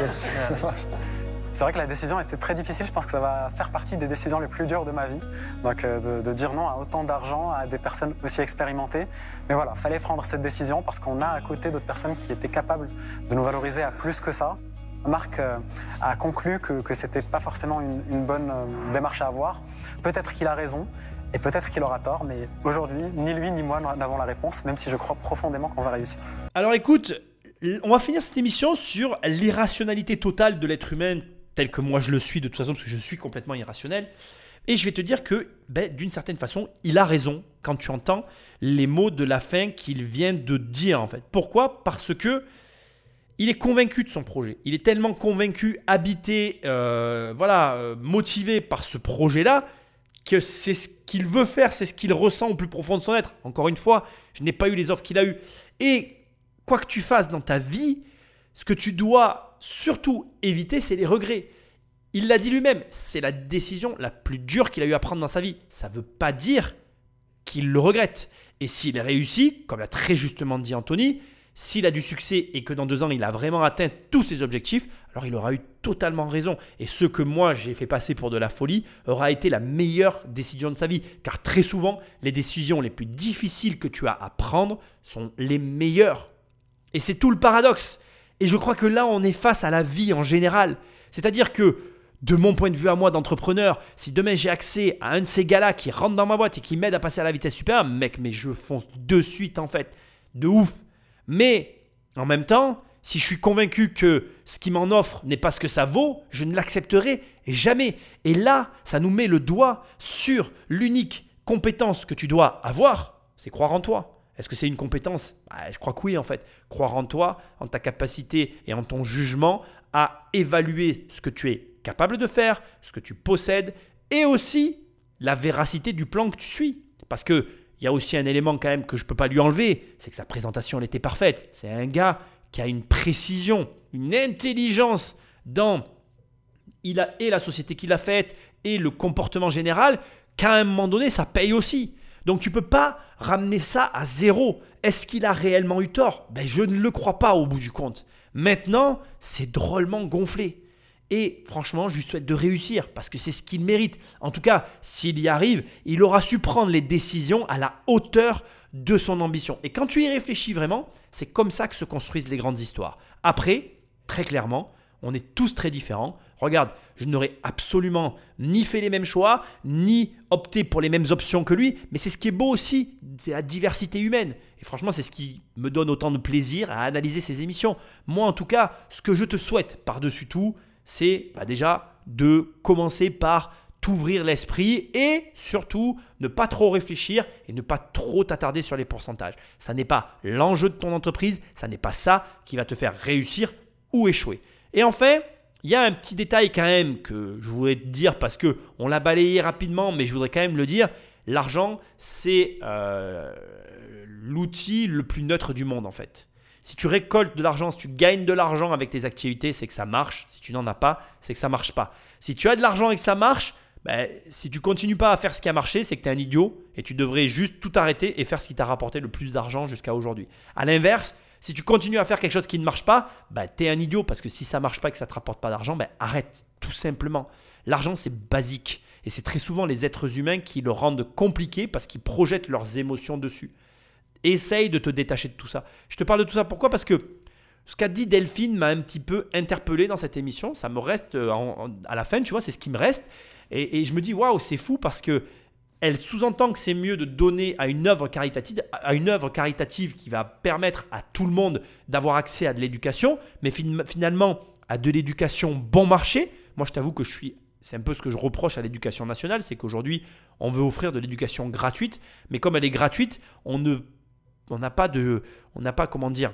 C'est vrai que la décision était très difficile. Je pense que ça va faire partie des décisions les plus dures de ma vie. Donc, euh, de, de dire non à autant d'argent, à des personnes aussi expérimentées. Mais voilà, fallait prendre cette décision parce qu'on a à côté d'autres personnes qui étaient capables de nous valoriser à plus que ça. Marc euh, a conclu que, que c'était pas forcément une, bonne euh, démarche à avoir. Peut-être qu'il a raison et peut-être qu'il aura tort, mais aujourd'hui, ni lui ni moi n'avons la réponse, même si je crois profondément qu'on va réussir. Alors écoute, on va finir cette émission sur l'irrationalité totale de l'être humain tel que moi je le suis de toute façon parce que je suis complètement irrationnel. Et je vais te dire que, ben, d'une certaine façon, il a raison quand tu entends les mots de la fin qu'il vient de dire en fait. Pourquoi? Parce que il est convaincu de son projet. Il est tellement convaincu, habité, euh, voilà, euh, motivé par ce projet-là, que c'est ce qu'il veut faire, c'est ce qu'il ressent au plus profond de son être. Encore une fois, je n'ai pas eu les offres qu'il a eues. Et quoi que tu fasses dans ta vie, ce que tu dois surtout éviter, c'est les regrets. Il l'a dit lui-même, c'est la décision la plus dure qu'il a eu à prendre dans sa vie. Ça ne veut pas dire qu'il le regrette. Et s'il réussit, comme l'a très justement dit Anthony, s'il a du succès et que dans deux ans il a vraiment atteint tous ses objectifs, alors il aura eu totalement raison. Et ce que moi j'ai fait passer pour de la folie aura été la meilleure décision de sa vie. Car très souvent, les décisions les plus difficiles que tu as à prendre sont les meilleures. Et c'est tout le paradoxe. Et je crois que là, on est face à la vie en général. C'est-à-dire que, de mon point de vue à moi d'entrepreneur, si demain j'ai accès à un de ces gars-là qui rentre dans ma boîte et qui m'aide à passer à la vitesse supérieure, mec, mais je fonce de suite en fait. De ouf. Mais en même temps, si je suis convaincu que ce qui m'en offre n'est pas ce que ça vaut, je ne l'accepterai jamais. Et là, ça nous met le doigt sur l'unique compétence que tu dois avoir, c'est croire en toi. Est-ce que c'est une compétence? Bah, Je crois que oui en fait. Croire en toi, en ta capacité et en ton jugement à évaluer ce que tu es capable de faire, ce que tu possèdes et aussi la véracité du plan que tu suis. Parce que il y a aussi un élément quand même que je ne peux pas lui enlever, c'est que sa présentation elle était parfaite. C'est un gars qui a une précision, une intelligence dans il a, et la société qu'il a faite et le comportement général qu'à un moment donné ça paye aussi. Donc tu peux pas ramener ça à zéro. Est-ce qu'il a réellement eu tort? Ben, Je ne le crois pas au bout du compte. Maintenant, c'est drôlement gonflé. Et franchement, je lui souhaite de réussir parce que c'est ce qu'il mérite. En tout cas, s'il y arrive, il aura su prendre les décisions à la hauteur de son ambition. Et quand tu y réfléchis vraiment, c'est comme ça que se construisent les grandes histoires. Après, très clairement, on est tous très différents. Regarde, je n'aurais absolument ni fait les mêmes choix, ni opté pour les mêmes options que lui, mais c'est ce qui est beau aussi, la diversité humaine. Et franchement, c'est ce qui me donne autant de plaisir à analyser ces émissions. Moi, en tout cas, ce que je te souhaite par-dessus tout, c'est bah, déjà de commencer par t'ouvrir l'esprit et surtout ne pas trop réfléchir et ne pas trop t'attarder sur les pourcentages. Ça n'est pas l'enjeu de ton entreprise, ça n'est pas ça qui va te faire réussir ou échouer. Et enfin, il y a un petit détail quand même que je voudrais te dire parce que on l'a balayé rapidement, mais je voudrais quand même le dire. L'argent, c'est euh, l'outil le plus neutre du monde en fait. Si tu récoltes de l'argent, si tu gagnes de l'argent avec tes activités, c'est que ça marche. Si tu n'en as pas, c'est que ça marche pas. Si tu as de l'argent et que ça marche, ben, si tu continues pas à faire ce qui a marché, c'est que tu es un idiot et tu devrais juste tout arrêter et faire ce qui t'a rapporté le plus d'argent jusqu'à aujourd'hui. À l'inverse, si tu continues à faire quelque chose qui ne marche pas, ben, tu es un idiot parce que si ça marche pas et que ça te rapporte pas d'argent, ben, arrête tout simplement. L'argent, c'est basique et c'est très souvent les êtres humains qui le rendent compliqué parce qu'ils projettent leurs émotions dessus. Essaye de te détacher de tout ça. Je te parle de tout ça pourquoi? Parce que ce qu'a dit Delphine m'a un petit peu interpellé dans cette émission. Ça me reste euh, à la fin, tu vois, c'est ce qui me reste. Et, je me dis, waouh, c'est fou parce que elle sous-entend que c'est mieux de donner à une œuvre caritative, à une œuvre caritative qui va permettre à tout le monde d'avoir accès à de l'éducation, mais finalement à de l'éducation bon marché. Moi, je t'avoue que je suis c'est un peu ce que je reproche à l'éducation nationale, c'est qu'aujourd'hui, on veut offrir de l'éducation gratuite, mais comme elle est gratuite, on ne on n'a pas de, on n'a pas comment dire,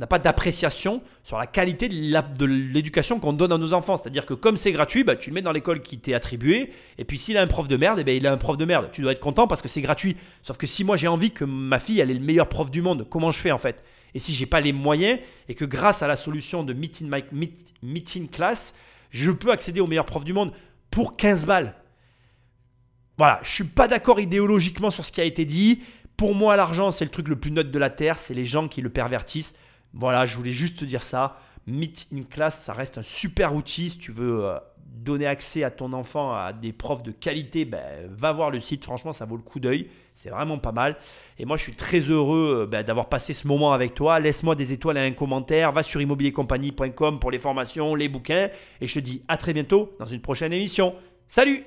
n'a pas d'appréciation sur la qualité de l'éducation qu'on donne à nos enfants. C'est-à-dire que comme c'est gratuit, bah, tu le mets dans l'école qui t'est attribuée. Et puis s'il a un prof de merde, eh ben, il a un prof de merde. Tu dois être content parce que c'est gratuit. Sauf que si moi j'ai envie que ma fille elle le meilleur prof du monde, comment je fais en fait? Et si j'ai pas les moyens et que grâce à la solution de Meeting, meeting Class, je peux accéder au meilleur prof du monde pour 15 balles. Voilà, je suis pas d'accord idéologiquement sur ce qui a été dit. Pour moi, l'argent, c'est le truc le plus neutre de la Terre. C'est les gens qui le pervertissent. Voilà, je voulais juste te dire ça. Meet in Class, ça reste un super outil. Si tu veux euh, donner accès à ton enfant à des profs de qualité, ben, va voir le site. Franchement, ça vaut le coup d'œil. C'est vraiment pas mal. Et moi, je suis très heureux euh, ben, d'avoir passé ce moment avec toi. Laisse-moi des étoiles et un commentaire. Va sur immobiliercompagnie.com pour les formations, les bouquins. Et je te dis à très bientôt dans une prochaine émission. Salut